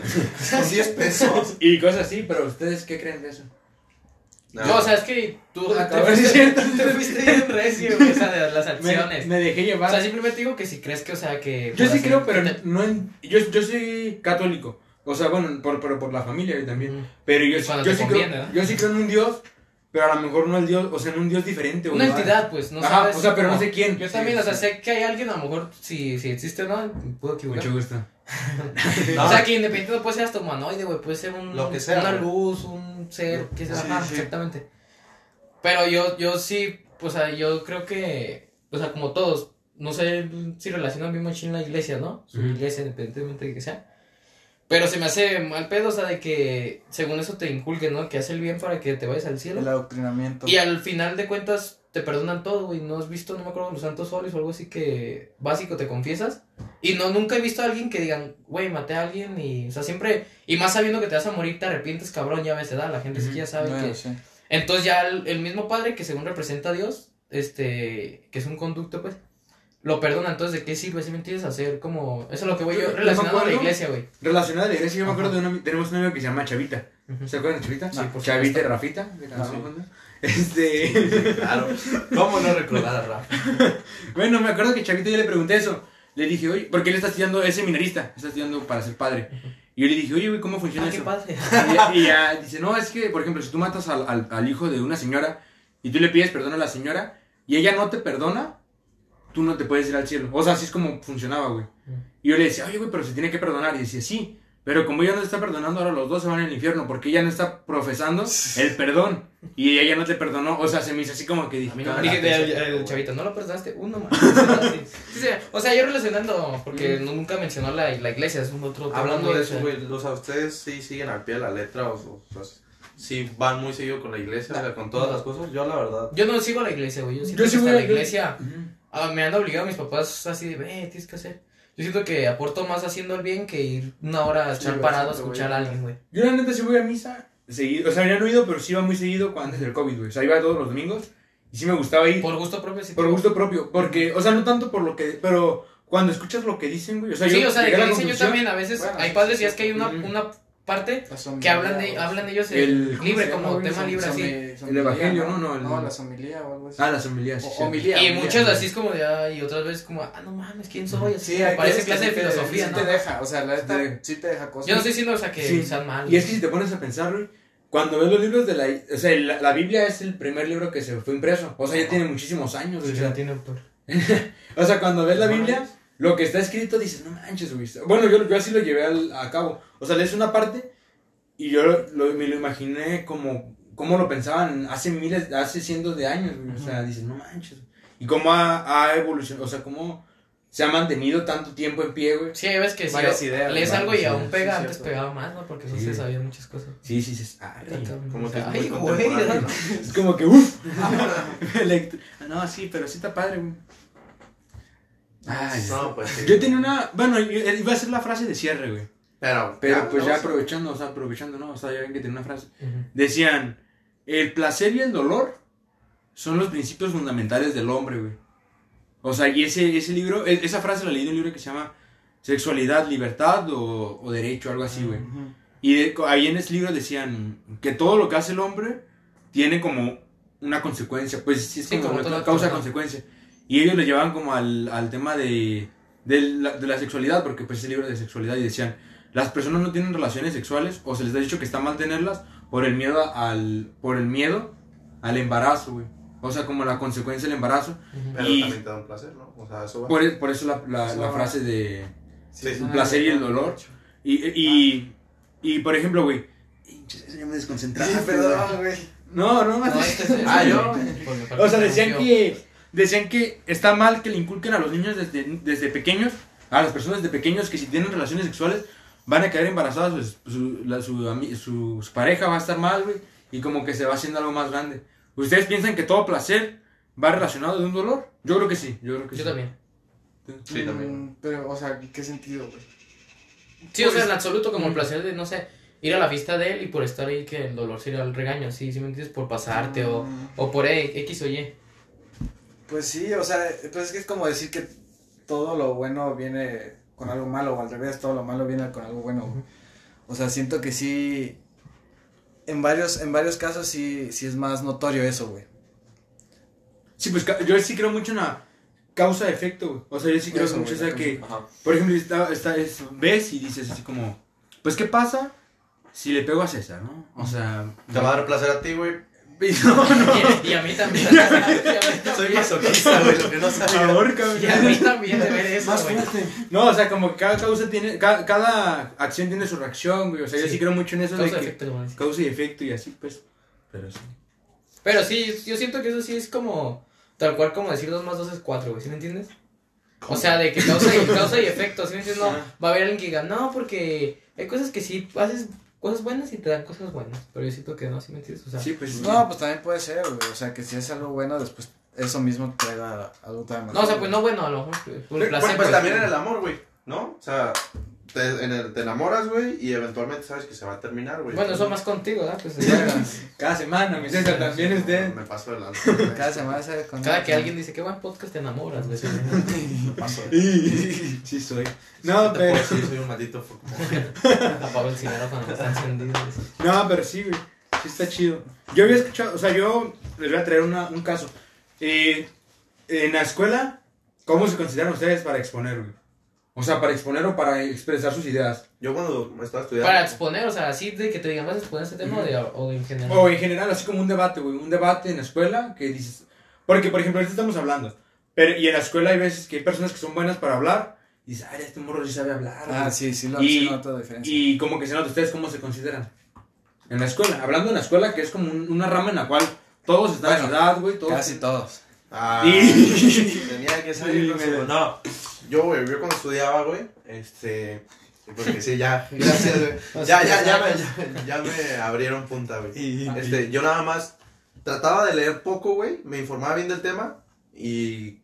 Son 10 pesos. Y cosas así, pero ¿ustedes qué creen de eso? No, o sea, es que tú te, es fuiste, te fuiste bien recio, güey, o sea, de las (laughs) acciones. me dejé O llevar. sea, simplemente digo que si crees que, o sea, que... yo sí creo, pero te- no en, yo, yo soy católico. O sea, bueno, por, por, por la familia también. Pero yo, yo te sí creo, yo sí creo en un Dios, pero a lo mejor no el Dios, o sea, en un Dios diferente. Una entidad, pues, no Ajá, sabes. o sea, pero no sé quién. Yo Sí, también, o sea, sí. sé que hay alguien, a lo mejor, si, si existe o no, puedo equivocar. Mucho gusto. (laughs) O sea, que independiente puede ser hasta humanoide, güey, puede ser un, Lo que sea, una güey. luz, un ser, que sea, Sí, ajá, exactamente. Pero yo, yo sí, o sea, yo creo que, o sea, como todos, no sé si relacionan bien machín la iglesia, ¿no? Su iglesia, independientemente de que sea. Pero se me hace mal pedo, o sea, de que según eso te inculquen, ¿no? Que hace el bien para que te vayas al cielo. El adoctrinamiento. Y al final de cuentas te perdonan todo, güey. ¿No has visto, no me acuerdo, los santos óleos o algo así que básico te confiesas? Y no, nunca he visto a alguien que digan, güey, maté a alguien y, o sea, siempre, y más sabiendo que te vas a morir, te arrepientes, cabrón, ya ves, da, la gente sí que ya sabe Bueno, que... sí. Entonces ya el, el mismo padre que según representa a Dios, este, que es un conducto, pues, lo perdona. Entonces, ¿de qué sirve? Si me entiendes? Hacer como, eso es lo que voy yo, relacionado a la iglesia, güey. Relacionada a la iglesia, yo me acuerdo de una, tenemos un amigo que se llama Chavita. ¿Se acuerdan de Chavita? Sí, por Chavita y. Rafita. de Canción sí. Fondo. Este. Claro. ¿Cómo no recordar a Rafa? (laughs) Bueno, me acuerdo que Chavito yo le pregunté eso. Le dije, oye, porque él está estudiando, es seminarista, está estudiando para ser padre. Y yo le dije, oye, güey, ¿cómo funciona Ah, qué eso? padre. Y ya, y ya dice, no, es que, por ejemplo, si tú matas al, al, al hijo de una señora y tú le pides perdón a la señora y ella no te perdona, tú no te puedes ir al cielo. O sea, así es como funcionaba, güey. Y yo le decía, oye, güey, pero se tiene que perdonar. Y decía, sí, pero como ella no te está perdonando, ahora los dos se van al infierno porque ella no está profesando el perdón. Y ella no te perdonó. O sea, se me hizo así como que dije, A mí no me Dije, el, chavito, no lo perdonaste, uno más. Sí, (laughs) sí, sí. O sea, yo relacionando, porque nunca mencionó la, la iglesia, es un otro tema Hablando de eso, güey, o sea, ¿ustedes sí siguen al pie de la letra o, o sea, sí van muy seguido con la iglesia, o sea, con todas las cosas? Yo, la verdad, Yo no sigo a la iglesia, güey. Yo voy a- la iglesia. Ah, me han obligado mis papás así de, ve, tienes que hacer. Yo siento que aporto más haciendo el bien que ir una hora a Sí, güey, parado a escuchar güey. a alguien, güey. Yo la neta sí voy a misa seguido. O sea, ya no he ido, pero sí iba muy seguido cuando antes del COVID, güey. O sea, iba todos los domingos y sí me gustaba ir. Por gusto propio, sí. Por gusto propio, porque, o sea, no tanto por lo que, pero cuando escuchas lo que dicen, güey, o sea, sí, yo o sea, de que dicen yo también, a veces Bueno, hay padres sí, y es que hay una parte La que somilía, hablan de hablan ellos El- el, ¿cómo libre como tema libre así. Somilía, El evangelio, ¿no? No, el- No, la somilía o algo así. Ah, las homilías. sí. Y homilía, muchas homilía. así es como de, y otras veces como, ah, no mames, ¿quién soy? Así, parece clase de filosofía, sí ¿no? te deja, o sea, la neta, Sí. te deja cosas. Yo no estoy diciendo, o sea, que sean malos. Y es que si te pones a pensar, cuando ves los libros de la... O sea, la, la Biblia es el primer libro que se fue impreso. O sea, ya tiene muchísimos años. Sí, o sea, no tiene (laughs) autor. O sea, cuando ves la No Biblia, lo que está escrito dices, no manches, güey. Bueno, yo, yo así lo llevé al- a cabo. O sea, lees una parte y yo lo- me lo imaginé como, como lo pensaban hace miles, hace cientos de años, güey. O sea, dices, no manches. Y cómo ha, ha evolucionado, o sea, cómo se ha mantenido tanto tiempo en pie, güey. Sí, veces que si Varias ideas, lees algo y ideas, aún pega, sí, antes cierto. pegaba más, ¿no? Porque no Sí. se sabían muchas cosas. Sí, sí, sí. Ah, Como que es Ay, güey. ¿no? (laughs) es como que, uff. (laughs) No, sí, pero sí está padre, güey. Ay, No, pues sí. Yo tenía una. Bueno, yo- iba a ser la frase de cierre, güey. Pero, Pero pues ya vamos a- aprovechando, o sea, aprovechando, ¿no? O sea, ya ven que tenía una frase. Ujú. Decían: el placer y el dolor son los principios fundamentales del hombre, güey. O sea, y ese, ese libro, e- esa frase la leí en un libro que se llama Sexualidad, Libertad o, o Derecho, algo así, güey. Ujú. Y de- ahí en ese libro decían que todo lo que hace el hombre tiene como una consecuencia, pues sí es Sí, como, como una todo, causa ajá. consecuencia. Y ellos lo llevaban como al, al tema de, de, la, de la sexualidad, porque pues ese libro de sexualidad y decían, las personas no tienen relaciones sexuales o se les ha dicho que está mal tenerlas por el miedo al, por el miedo al embarazo, güey. O sea, como la consecuencia del embarazo. Pero y- también te da un placer, ¿no? O sea, eso va. Por, e- por eso la, la- Eso la frase de Sí, el placer y el dolor. Y, y, y por ejemplo, güey. Ya me desconcentraste. Ay, perdón, güey. No, no, No, este es- (laughs) Ah, yo. O sea, decían que que, decían que está mal que le inculquen a los niños desde, desde pequeños, a las personas desde pequeños, que si tienen relaciones sexuales van a quedar embarazadas, pues, su, la- su, su- su pareja va a estar mal, güey, y como que se va haciendo algo más grande. ¿Ustedes piensan que todo placer va relacionado de un dolor? Yo creo que sí, yo creo que Yo sí. también. Sí, también. Mm, Pero, o sea, ¿en qué sentido, güey? Sí, o sea, en absoluto, como el placer de, no sé, ir a la fiesta de él y por estar ahí que el dolor sería el regaño, sí, sí me entiendes, por pasarte o, Mm, o por E, X o Y. Pues sí, o sea, pues es que es como decir que todo lo bueno viene con algo malo, o al revés, todo lo malo viene con algo bueno. güey. O sea, siento que sí, en varios, en varios casos sí, sí es más notorio eso, güey. Sí, pues yo sí creo mucho en la causa-efecto, güey. O sea, yo sí creo Eso, mucho, o sea, que, Ajá. por ejemplo, está, está, es- ves y dices así como, pues, ¿qué pasa si le pego a César, no? O sea... Te va a dar placer a ti, güey. No, (laughs) Y, y a mí también. (laughs) y a mí Soy también. masoquista, güey, lo que no sabía. ahorca, Y a mí también de ver eso, Más güey. fuerte. No, o sea, como que cada causa tiene, cada, cada acción tiene su reacción, güey. O sea, yo Sí. creo mucho en eso Causa de que efecto, causa y efecto y así, pues. Pero sí. Pero sí, yo siento que eso sí es como, tal cual como decir 2 más 2 es 4, güey, ¿sí me entiendes? O sea, de que causa y, causa y efecto, ¿sí me entiendes? No, va a haber alguien que diga, no, porque hay cosas que sí haces cosas buenas y te dan cosas buenas, pero yo siento que no, ¿sí me entiendes? O sea, Sí, pues. No, pues también puede ser, güey. O sea, que si es algo bueno, después eso mismo te da algo también no, o sea, pues no bueno, a lo mejor por el Bueno, placer. pues pues, también en el amor, güey, ¿no? O sea, te, en el- te enamoras, güey, y eventualmente sabes que se va a terminar, güey. Bueno, eso más contigo, ¿verdad? Pues, ya, Cada semana, mi César, también es de. Me paso de lanza. (laughs) güey. Cada semana se con cada que alguien dice, qué buen podcast te enamoras, güey. (laughs) Me paso de Sí, soy. No, Te pero. decir, soy un maldito (laughs) Apago el cigarro cuando está encendido. No, pero sí, güey. Sí está chido. Yo había escuchado, o sea, yo les voy a traer una- un caso. Eh, en la escuela, ¿cómo se consideran ustedes para exponer, güey? O sea, para exponer o para expresar sus ideas. Yo cuando estaba estudiando. Para exponer, o sea, así de que te digan, vas a exponer este tema o de- o en general. O en general, así como un debate, güey. Un debate en la escuela que dices. Porque, por ejemplo, ahorita estamos hablando. Pero, y en la escuela hay veces que hay personas que son buenas para hablar. Y dices, ay, este morro sí sabe hablar. Ah, güey". sí, sí lo Y- sí la diferencia. Y como que se nota, ¿ustedes cómo se consideran? En la escuela. Hablando en la escuela, que es como un- una rama en la cual todos están Bueno, a su edad, güey. Todos Casi todos. Ah, (laughs) tenía que salir con su- No, yo, güey, yo cuando estudiaba, güey, este. Porque sí, ya, (laughs) gracias, güey. Ya, ya, ya, me, ya, ya me abrieron punta, güey. Este, yo nada más trataba de leer poco, güey, me informaba bien del tema y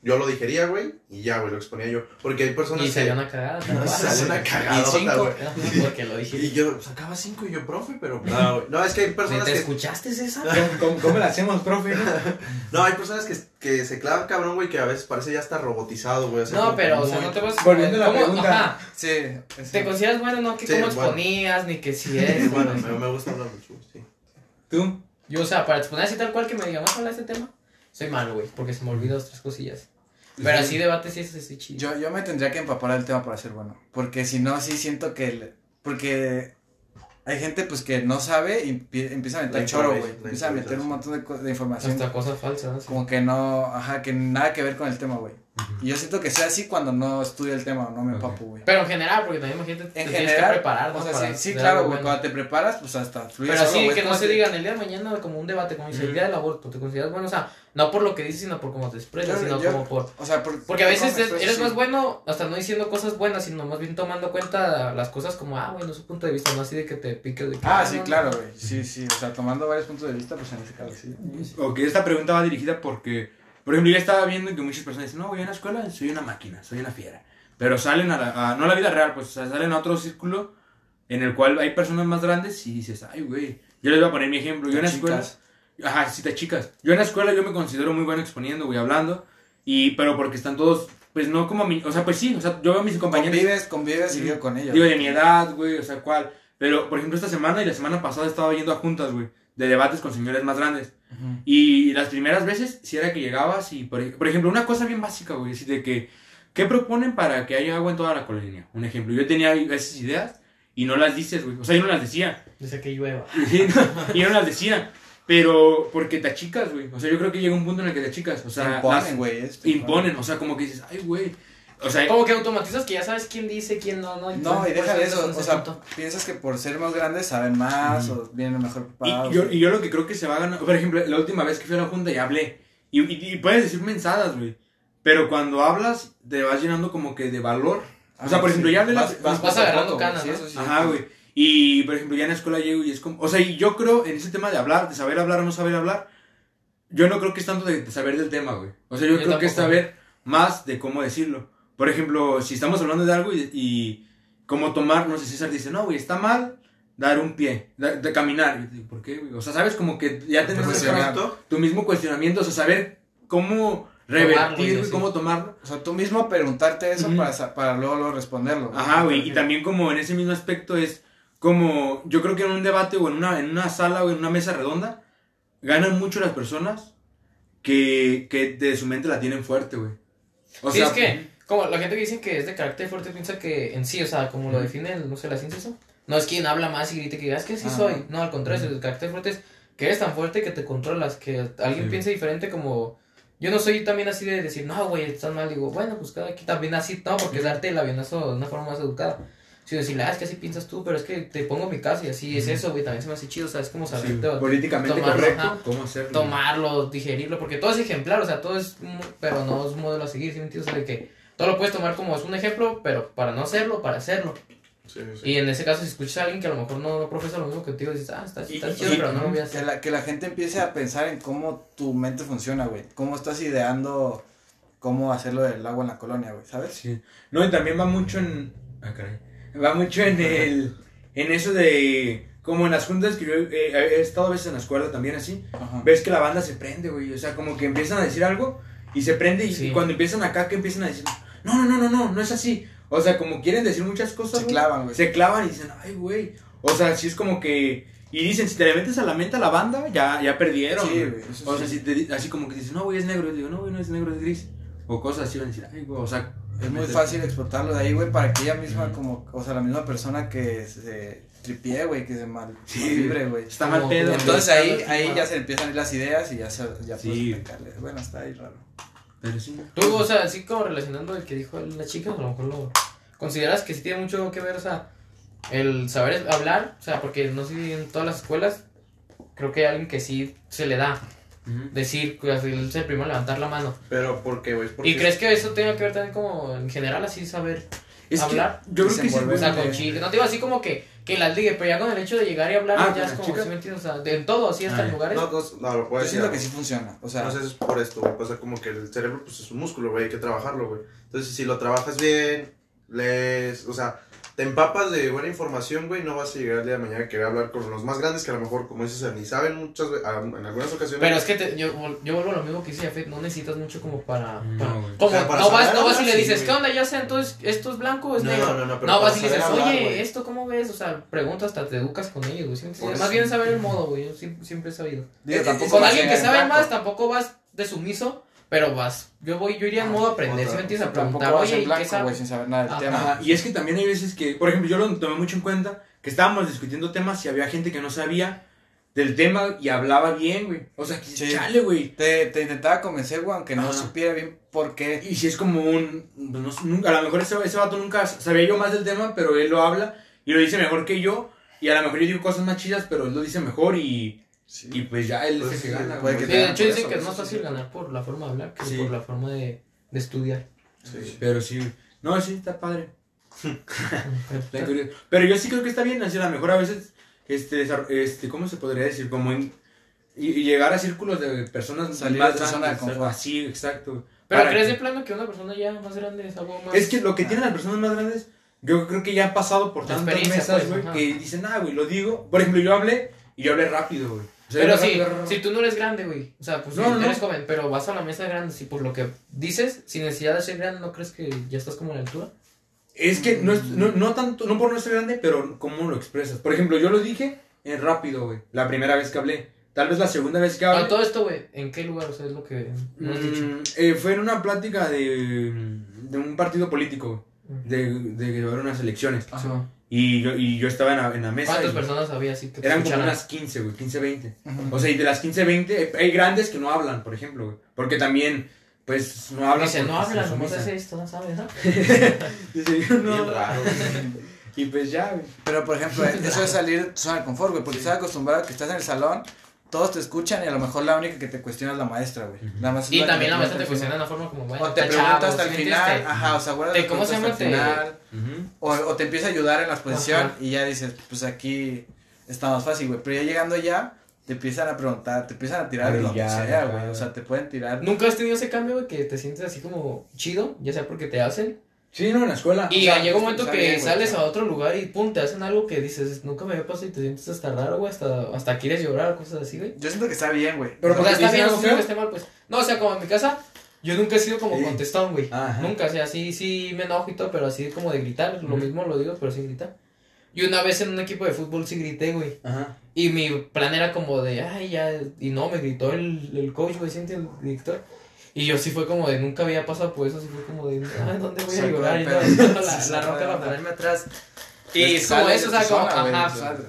yo lo digería, güey, y ya, güey, lo exponía yo. Porque hay personas Y que... salió una cagada. No, (laughs) salió una cinco, güey. Porque lo dije. Y yo sacaba cinco y yo, profe, pero... No, güey. No, es que hay personas ¿Te que... escuchaste esa? (laughs) ¿Cómo, cómo la hacemos, profe? no? (laughs) No, hay personas que, que se clavan cabrón, güey, que a veces parece ya está robotizado, güey. o sea, No, pero, o sea, no te vas Volviendo a la ¿cómo? pregunta. Ajá. Sí. es- ¿Te consideras bueno no? Que Sí, cómo bueno. exponías, ni que si Sí, es. bueno, me, me gusta hablar mucho, sí. ¿Tú? Yo, o sea, para exponer así tal cual que me diga, ¿vas a hablar de este tema? Soy malo, güey, porque se me olvidan dos, tres cosillas. Pero así debate sí es así chido. Yo, yo me tendría que empapar del tema para ser bueno. Porque si no, sí siento que. el- porque hay gente pues que no sabe y empie- empieza a meter choro, güey. Empieza a meter un montón de, co- de información. Hasta cosas falsas, ¿no? Como que no, ajá, que nada que ver con el tema, güey. Y yo siento que sea así cuando no estudio el tema o no me Ok. empapo, güey. Pero en general, porque también imagínate, te En tienes general, que preparar, ¿no? o sea, Para sí, sí, claro, güey, bueno. cuando te preparas, pues hasta fluye Pero solo, sí, güey, que no se digan el día de mañana como un debate, como dice el día del aborto, te consideras bueno, o sea, no por lo que dices, sino por cómo te expresas, Yo- sino yo- como por... O sea, por- Porque a veces ¿cómo me es- expreso? eres Sí. más bueno, hasta no diciendo cosas buenas, sino más bien tomando cuenta las cosas como, ah, bueno, su punto de vista, no así de que te piques de que, Ah, ah, sí, no, claro, no. güey. Sí, sí, o sea, tomando varios puntos de vista, pues en ese caso sí. Ok, esta pregunta va dirigida porque, por ejemplo, yo estaba viendo que muchas personas dicen, no, voy a la escuela, soy una máquina, soy una fiera. Pero salen a, la, a- no a la vida real, pues o sea, salen a otro círculo en el cual hay personas más grandes y dices, ay, güey. Yo les voy a poner mi ejemplo. Yo en la escuela, ajá, si te chicas. Yo en la escuela yo me considero muy bueno exponiendo, güey, hablando. Y, pero porque están todos, pues no como mi, o sea, pues sí, o sea, yo veo a mis compañeros. Convives, convives seguido con ellos. Digo, de mi edad, güey, o sea, ¿cuál? Pero, por ejemplo, esta semana y la semana pasada estaba yendo a juntas, güey, de debates con señores más grandes. Y las primeras veces, si era que llegabas y, por, por ejemplo, una cosa bien básica, güey, así de que, ¿qué proponen para que haya agua en toda la colonia? Un ejemplo, yo tenía esas ideas y no las dices, güey, o sea, yo no las decía. Dice que llueva. (laughs) Sí, no, y yo no las decía, pero porque te achicas, güey, o sea, yo creo que llega un punto en el que te achicas, o sea, imponen, güey. imponen, o sea, como que dices, ay, güey, o sea, Como que automatizas que ya sabes quién dice, quién no, ¿no? No, y deja de eso, es o sea, piensas que por ser más grandes saben más o vienen mejor preparados. Y yo, y yo lo que creo que se va a ganar, por ejemplo, la última vez que fui a la junta ya hablé. Y, y, y puedes decir mensadas, güey. Pero cuando hablas, te vas llenando como que de valor. O sea, Ah, por ejemplo, ya hablé Vas, vas, vas agarrando canas, sí, ¿no? eso sí. Ajá, güey. Y, por ejemplo, ya en la escuela llego y es como... O sea, y yo creo en ese tema de hablar, de saber hablar o no saber hablar, yo no creo que es tanto de, de saber del tema, güey. O sea, yo, Yo creo que es saber más de cómo decirlo. Por ejemplo, si estamos hablando de algo y, y cómo tomar, no sé, César dice, no, güey, está mal dar un pie, da- de, caminar. Digo, ¿por qué, güey? O sea, sabes como que ya tenés tu mismo cuestionamiento, o sea, saber cómo revertir, y güey, cómo tomarlo. O sea, tú mismo preguntarte eso para, para luego, luego responderlo. Ajá, güey, y también como en ese mismo aspecto es como, yo creo que en un debate o en una, en una sala o en una mesa redonda, ganan mucho las personas que, que de su mente la tienen fuerte, güey. O sí, sea, es que, como la gente que dice que es de carácter fuerte piensa que en sí, o sea, como lo define, no sé, la ciencia eso, no es quien habla más y grite que digas que sí Ah. soy. No, al contrario, el carácter fuerte es que eres tan fuerte que te controlas, que alguien Sí. piense diferente como... Yo no soy también así de decir, no, güey, estás mal. Digo, bueno, pues cada quien también así, no, porque es darte el avionazo de una forma más educada. Si decirle, ah, es que así piensas tú, pero es que te pongo mi caso y así es eso, güey, también se me hace chido, o sea, es como sí, saber políticamente tomarlo, correcto, ajá. cómo hacerlo. tomarlo, digerirlo, porque todo es ejemplar, o sea, todo es, pero no es un modelo a seguir, ¿sí me entiendes? O sea, de que todo lo puedes tomar como es un ejemplo, pero para no hacerlo, para hacerlo. Sí, sí. Y en ese caso, si escuchas a alguien que a lo mejor no, no profesa lo mismo que tú, dices, ah, está, está Y- chido, y- pero no lo voy a Que hacer. la, que la gente empiece a pensar en cómo tu mente funciona, güey. Cómo estás ideando cómo hacerlo del agua en la colonia, güey, ¿sabes? Sí. No, y también va mucho en... Ah, caray. Va mucho en el... En eso de... Como en las juntas que yo eh, he estado a veces en la escuela también así. Ajá. ves que la banda se prende, güey. O sea, como que empiezan a decir algo y se prende y, Sí. y cuando empiezan acá que empiezan a decir, no, no, no, no, no, no es así. O sea, como quieren decir muchas cosas, Se güey, clavan, güey. se clavan y dicen, ay, güey. O sea, sí es como que... Y dicen, si te le metes a la mente a la banda, ya, ya perdieron. Sí, güey. O sea, sí. si te, así como que dices, no, güey, es negro. Yo digo, no, güey, no es negro, es gris. O cosas así, van a decir, ay, güey, o sea... Es muy fácil explotarlo de ahí, güey, para que ella misma, como, o sea, la misma persona que se tripie, güey, que se mal, Sí. libre, güey. Está mal pedo. Entonces ahí, ahí ya se empiezan a ir las ideas y ya se, ya Sí. puedes. Bueno, está ahí raro. Pero sí. Tú, o sea, así como relacionando el que dijo la chica, a lo mejor lo consideras que sí tiene mucho que ver, o sea, el saber hablar, o sea, porque no sé si en todas las escuelas, creo que hay alguien que sí se le da decir, pues, es el primero a levantar la mano. Pero, ¿por qué, güey? ¿Y crees que eso tenga que ver también como en general así saber Es que hablar? yo creo que sí, O sea, con chile. No te digo así como que, que las ligue, pero ya con el hecho de llegar y hablar, Ah, ya es como. ¿sí me entiendes? O sea, de en todo, así hasta Ah, en lugares. No, no, no, lo Yo siento que sí funciona. O sea, No sé, es por esto, güey. Pasa como que el cerebro, pues es un músculo, güey. Hay que trabajarlo, güey. Entonces, si lo trabajas bien, lees, o sea, te empapas de buena información, güey. No vas a llegar el día de mañana a querer hablar con los más grandes que a lo mejor, como dices, ni saben muchas en algunas ocasiones. Pero es que te- yo, yo vuelvo a lo mismo que dice Jafet, no necesitas mucho como para... No, para- como, O sea, para no, vas, no vas y le sí, dices, güey. ¿qué onda? Ya sé, entonces, ¿esto es blanco o es No, negro? no, no, pero vas para y le dices, hablar, oye, güey. ¿esto cómo ves? O sea, preguntas, hasta te educas con ellos, güey. ¿sí Más bien saber el modo, güey, yo siempre, siempre he sabido. digo, eh, tampoco Con vas alguien que sabe más, tampoco vas de sumiso, pero vas, yo voy, yo iría en Ah, modo aprender, ¿sí otra. me entiendes? A Tampoco preguntar, oye, en ¿y qué blanco, güey, sabes? sin saber nada del Ajá. tema. Ajá, y es que también hay veces que, por ejemplo, yo lo tomé mucho en cuenta, que estábamos discutiendo temas y había gente que no sabía del tema y hablaba bien, güey. O sea, que Sí. chale, güey. Te, te intentaba convencer, güey, aunque no Ajá. supiera bien por qué. Y si es como un, pues, no sé, nunca, a lo mejor ese, ese vato nunca sabía yo más del tema, pero él lo habla y lo dice mejor que yo. Y a lo mejor yo digo cosas más chidas, pero él lo dice mejor y, y pues ya él Pues es el que sí, gana. puede güey. que Sí, de hecho dicen eso, que es más sí. fácil ganar por la forma de hablar que Sí. por la forma de, de estudiar. Sí. Pero sí, no, sí, está padre. (laughs) Está curioso. Pero yo sí creo que está bien, así a lo mejor a veces, este, este ¿cómo se podría decir? Como en, y, y llegar a círculos de personas Salir más grandes, así, exacto. Pero ¿crees que- de plano que una persona ya más grande es algo más... Es que lo que tienen las personas más grandes, yo creo que ya han pasado por tantas mesas, pues, güey, ajá. que dicen, ah, güey, lo digo. Por ejemplo, yo hablé y yo hablé rápido, güey. O sea, Pero sí, rápido. si tú no eres grande, güey. O sea, pues No, no, eres no. joven, pero vas a la mesa grande. Si por lo que dices, sin necesidad de ser grande, ¿no crees que ya estás como a la altura? Es que no, es, no, no tanto, no por no ser grande, pero cómo lo expresas. Por ejemplo, yo lo dije en rápido, güey, la primera vez que hablé. Tal vez la segunda vez que hablé. Ah, todo esto, güey, ¿en qué lugar? O sea, es lo que no has dicho. Mm, eh, fue en una plática de, de un partido político, de, de que haber unas elecciones. Ajá. Y yo, y yo estaba en la, en la mesa. ¿Cuántas y personas había así que te Eran como unas 15, güey, 15, 20. Ujú. O sea, y de las 15, 20, hay- grandes que no hablan, por ejemplo, güey. Porque también, pues, no hablan. Dice, no nomás sumisan. hace esto, ¿no sabes? ¿no? (laughs) Dice, yo no. Bien raro, güey. Y pues ya, güey. Pero, por ejemplo, (laughs) eso es salir de tu zona de confort, güey, porque estás acostumbrado a que estás en el salón, todos te escuchan y a lo mejor la única que te cuestiona es la maestra, güey. La más- Y la también la maestra te cuestiona de una forma como, bueno, O te pregunta hasta el ¿sí me final, ajá, o sea, las ¿cómo se llama? hasta el final, o, o te empieza a ayudar en la exposición Ajá. y ya dices, pues aquí está más fácil, güey, pero ya llegando ya, te empiezan a preguntar, te empiezan a tirar de lo que sea, güey, o sea, te pueden tirar. ¿Nunca has tenido ese cambio, güey, que te sientes así como chido? Ya sea porque te hacen. Sí, no, en la escuela. Y O sea, llega un momento que bien, sales o a otro lugar y pum, te hacen algo que dices, nunca me había pasado y te sientes hasta raro, güey, hasta, hasta quieres llorar, cosas así, güey. Yo siento que está bien, güey. Pero o sea, está bien, no que esté mal, pues. No, o sea, como en mi casa, yo nunca he sido como Sí. contestón, güey. Ajá. Nunca, o sea, sí, sí me enojo y todo, pero así como de gritar, lo mismo lo digo, pero sí gritar. Y una vez en un equipo de fútbol sí grité, güey. Ajá. Y mi plan era como de, ay, ya, y no, me gritó el, el coach, güey, siente el director. Y yo sí fue como de, nunca había pasado por eso, así fue como de, ay, ¿dónde voy a llorar? Y no, la, (laughs) la roca de para ponerme atrás. Y Es como eso, o de sea, como, ajá. de.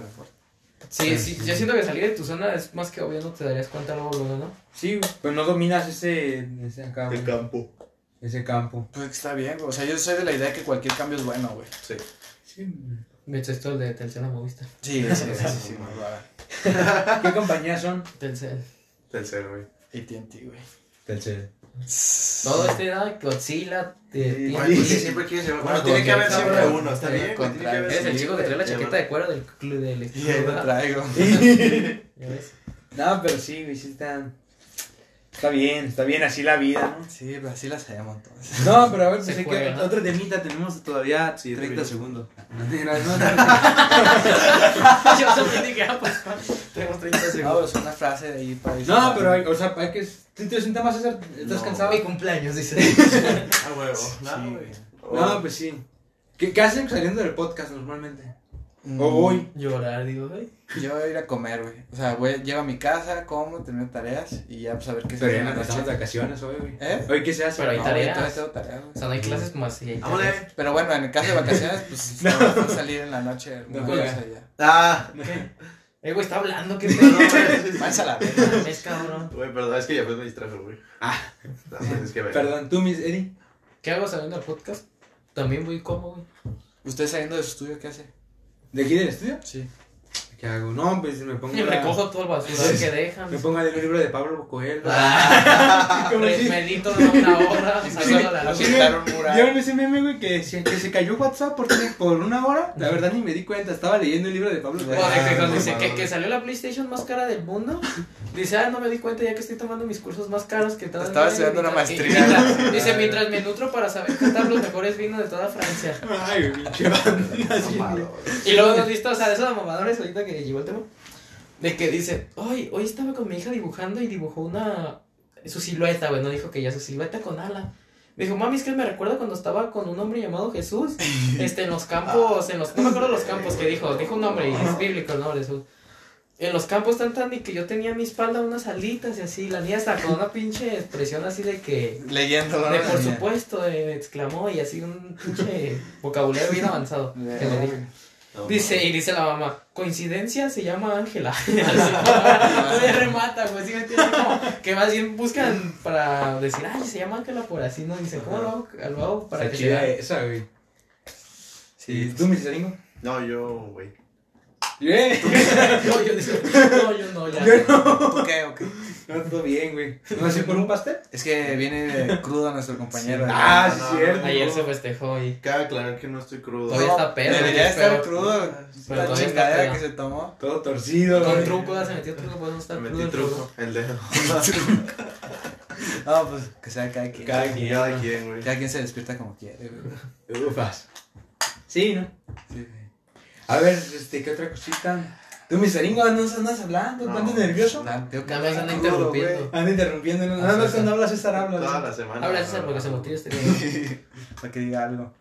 Sí, sí, yo siento que salir de tu zona es más que obvio, no te darías cuenta luego, luego, ¿no? Sí, güey. Pues no dominas ese, ese acá. De campo. Ese campo. Pues que está bien, güey, o sea, yo soy de la idea que cualquier cambio es bueno, güey. Sí. Sí. Me hecho esto el de Telcel a Movistar. Sí, sí, sí, sí. (laughs) ¿Qué compañías son? Telcel. Tercero, güey. AT&T, güey. Telcel. Todo este era Godzilla, Sí, Bueno, porque siempre quieres llevar. Bueno, tiene que haber siempre uno. Está bien, Eres el chico que trae la chaqueta de cuero del club del (laughs) Y ahí lo traigo. (laughs) Ya ves. (laughs) No, pero sí, güey, sí está. Está bien, está bien así la vida, ¿no? Sí, pero así las hacemos entonces. No, pero a ver, pues hay que, ¿no? otro temita, tenemos todavía Sí, 30 bien. segundos. (laughs) Yo sorprendí que, pues, tenemos 30 No, segundos. es una frase de ahí para. No, pero hay, o sea, hay que. ¿Tú te sientes más César? ¿Estás No. cansado? Mi cumpleaños, dice. (laughs) Ah, huevo. Sí, No. No, pues sí. ¿Qué, qué hacen saliendo del podcast normalmente? Mm, O voy. Llorar, digo, güey. Yo voy a ir a comer, güey. O sea, voy, llego a mi casa, como, termino tareas y ya pues a ver qué se Pero hace ya en no la estamos de noche. vacaciones hoy, güey. ¿Eh? ¿Hoy qué se hace? Pero hay No, tareas. güey, todavía tengo tareas, güey. O sea, no hay clases más. Sí, hay Vámonos. Pero bueno, en el caso de vacaciones, pues (laughs) no. salir en la noche. No ya. Ah. Eh, güey, está hablando, qué (laughs) pedo. Váyanse a la verga. Es cabrón. Güey, perdón, es que ya pues me distrajo, güey. Ah. No, pues, es que ver. Perdón, tú, Miss Eddie. ¿Qué hago saliendo del podcast? También voy como, güey. ¿Usted saliendo de su estudio qué hace? ¿De aquí del estudio? Sí. ¿Qué hago? No, pues me pongo. Y a- recojo todo el basura que dejan. Me pongo a leer un libro de Pablo Coelho. Ah, (laughs) si- medito de una hora, a la Sí. ¿Vieron ese meme, güey, que, decía que se cayó WhatsApp por, por una hora? La verdad ni me di cuenta, estaba leyendo el libro de Pablo Coelho. de que cuando Ah, dice que, que salió la PlayStation más cara del mundo. Dice, ah, no me di cuenta ya que estoy tomando mis cursos más caros que todo Estaba estudiando una maestría. Dice, mientras me nutro para saber cantar los mejores vinos de toda Francia. Ay, güey, pinche banda. Y luego nos visto, o sea, de esos mamadores ahorita que llegó el tema. De que dice, hoy, hoy estaba con mi hija dibujando y dibujó una. Su silueta, güey, no dijo que ya su silueta con ala. Me dijo, mami, es que me recuerda cuando estaba con un hombre llamado Jesús. (laughs) Este, en los campos, en los. No me acuerdo los campos que dijo, dijo un nombre y es bíblico el nombre Jesús. En los campos tan tan y que yo tenía a mi espalda unas alitas y así. La niña hasta con una pinche expresión así de que. Leyendo, ¿no? De por supuesto, eh, exclamó y así un pinche vocabulario bien avanzado. (laughs) que le dije. No, Dice, y dice la mamá, coincidencia se llama Ángela. (laughs) Todavía remata, güey, ¿sí me entiendes? Como que más bien buscan para decir, ay, se llama Ángela por así, ¿no? Dice, ¿cómo lo hago, lo hago para Está que chida sea? esa, güey. Sí, ¿Y tú, mi Cesaringo? No, yo, güey. Bien. (laughs) No, yo no, yo no, ya. ¿Tú qué? ¿O qué? No, todo bien, güey. ¿No así por un pastel? Es que viene crudo nuestro compañero. Ah, sí, no, cierto. Ayer se festejó y Cabe aclarar que no estoy crudo. Todavía está pedo, Debería güey, estar crudo. pero La chingadera que se tomó. Todo torcido, con güey. truco, ya se metió truco, podemos estar Me crudo metí el truco. El dedo. (laughs) No, pues que sea cada quien. Cada Cada, quien. Cada quien, güey. quien se despierta como quiere, güey. Ufas. Sí, ¿no? Sí, sí. A ver, este, ¿qué otra cosita? Tú, mi Cesaringo, andas, andas hablando, No. ¿andas nervioso? Me andar andan crudo, interrumpiendo. Anda interrumpiendo, ¿no? Sí, cuando sí. hablas César habla. Toda ¿no? la semana. Habla César porque se motiva este (laughs) güey, (laughs) Para que diga algo.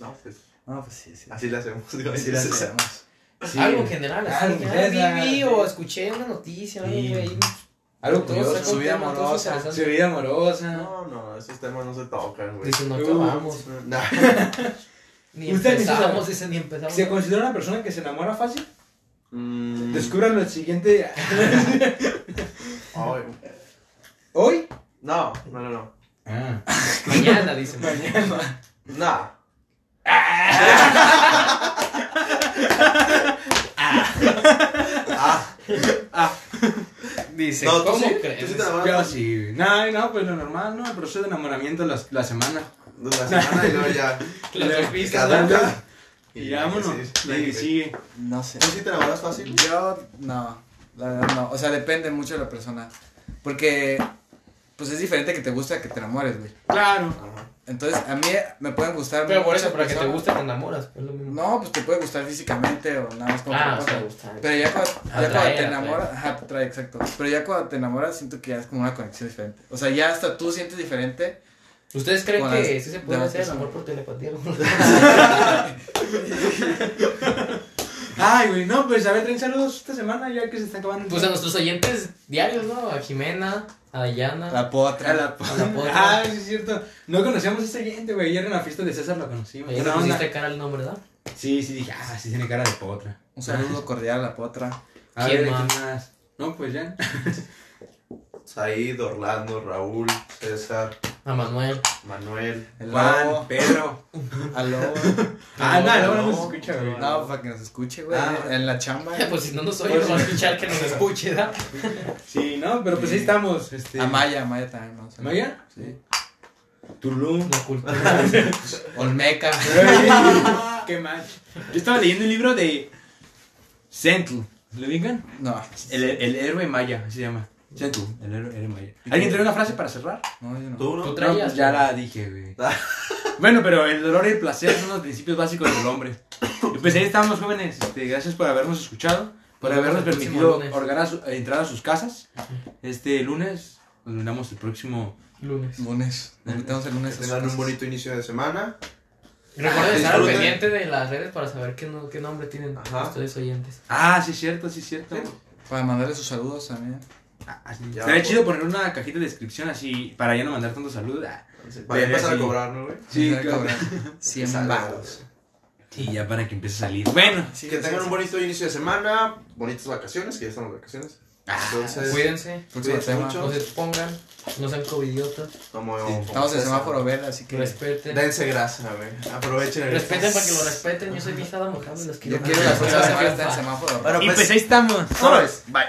No, pues. No, pues sí, sí. Así le hacemos. digo, Así lo le hacemos. Sí. Algo en general, así. Algo, ya César, vi, vi sí. o escuché una noticia, algo, Sí. Algo curioso. su vida amorosa. Su vida amorosa. No, no, esos temas no se tocan, güey. Dice, no Uh, acabamos. (laughs) Ni empezamos, se- dice, ni empezamos. ¿Se considera una persona que se enamora fácil? Mm, Descúbranlo el siguiente. (laughs) ay, ¿Hoy? No, no, no, no. Ah. Mañana, dice. (laughs) Mañana. Nah. Ah, Dice, no, ¿tú ¿cómo sí? crees? ¿Tú sí te Yo sí. No, no, pues lo normal, ¿no? El proceso de enamoramiento la, la semana. La semana y luego ya. (laughs) Las Y vámonos. La que sigue. No sé. ¿Tú sí te enamoras fácil? Yo, no. La verdad, no. O sea, depende mucho de la persona. Porque, pues es diferente que te guste a que te enamores, güey. Claro. Ajá. Entonces, a mí me pueden gustar. Pero por eso, para que te guste, te enamoras. Es lo mismo. No, pues te puede gustar físicamente o nada más como Ah, o sea, gusta. Pero ya cuando, ya cuando te enamoras, ajá, te atrae, exacto. Pero ya cuando te enamoras, siento que ya es como una conexión diferente. O sea, ya hasta tú sientes diferente. ¿Ustedes creen que sí se puede hacer el amor por telepatía? (laughs) (laughs) Ay, güey, no, pues a ver, traen saludos esta semana ya que se está acabando. Pues a nuestros oyentes diarios, ¿no? A Jimena, a Dayana. La potra. A la, la potra. (laughs) Ah, sí es cierto. No conocíamos a ese oyente, güey. Ayer en la fiesta de César lo conocimos. Ahí le pusiste cara al nombre, ¿verdad? Sí, sí, dije, ah, sí tiene cara de potra. Un saludo cordial a la potra. A ¿Quién ver, más? ¿quién más? No, pues ya. Said, Orlando, Raúl, César, A Manuel. Manuel. El Juan, lobo. Pedro. (laughs) Al lobo. Ah, no, no, no no, se escucha, güey. No, para que nos escuche, güey. Ah. En la chamba. (laughs) Pues si no nos oye, nos va a escuchar que nos escuche, ¿verdad? (laughs) Sí, no, pero pues ahí estamos. Este... A Maya, Maya también. ¿no? ¿Maya? Sí. Tulum. La cultura. Olmeca. Qué mal. Yo estaba leyendo un libro de Sentu. ¿Lo digan? No, El, el héroe maya, así se llama. Sentu, el héroe, héroe maya. ¿Alguien trae una frase para cerrar? no, yo no. ¿Tú no? Tú No, traías. pues ya la dije, güey. (laughs) bueno, pero el dolor y el placer son los principios básicos del hombre. Y pues ahí estamos, jóvenes. Este, gracias por habernos escuchado, por Nos habernos permitido a su- eh, entrar a sus casas. Este lunes, nos miramos el próximo. Lunes. Lunes. Nos metemos el lunes. Que tengan un bonito inicio de semana. Recuerden estar al pendiente de las redes para saber qué, no- qué nombre tienen Ajá. ustedes oyentes. Ah, sí, es cierto, sí, es cierto. Sí. Para mandarle sus saludos también. Ah, así. Estaría pues. chido poner una cajita de descripción así para ya no mandar tantos saludos. Ah, Para empezar a cobrar, ¿no, güey? Sí, cobrar 100 Sale. baros. Y ya para que empiece a salir. Bueno, Sí, que tengan sí. un bonito inicio de semana, bonitas vacaciones, que ya estamos en vacaciones. Entonces, Cuídense, Cuídense mucho. no se expongan, no sean covidiotas, como, Sí. como Estamos en semáforo verde, así que. respeten. Dense grasa, güey. Aprovechen el Respeten para que lo (laughs) respeten. Yo soy Vizada Mojado y los quiero. Yo quiero la próxima mucho. semana estar en semáforo. Bueno, Y pues, pues ahí estamos. Bye.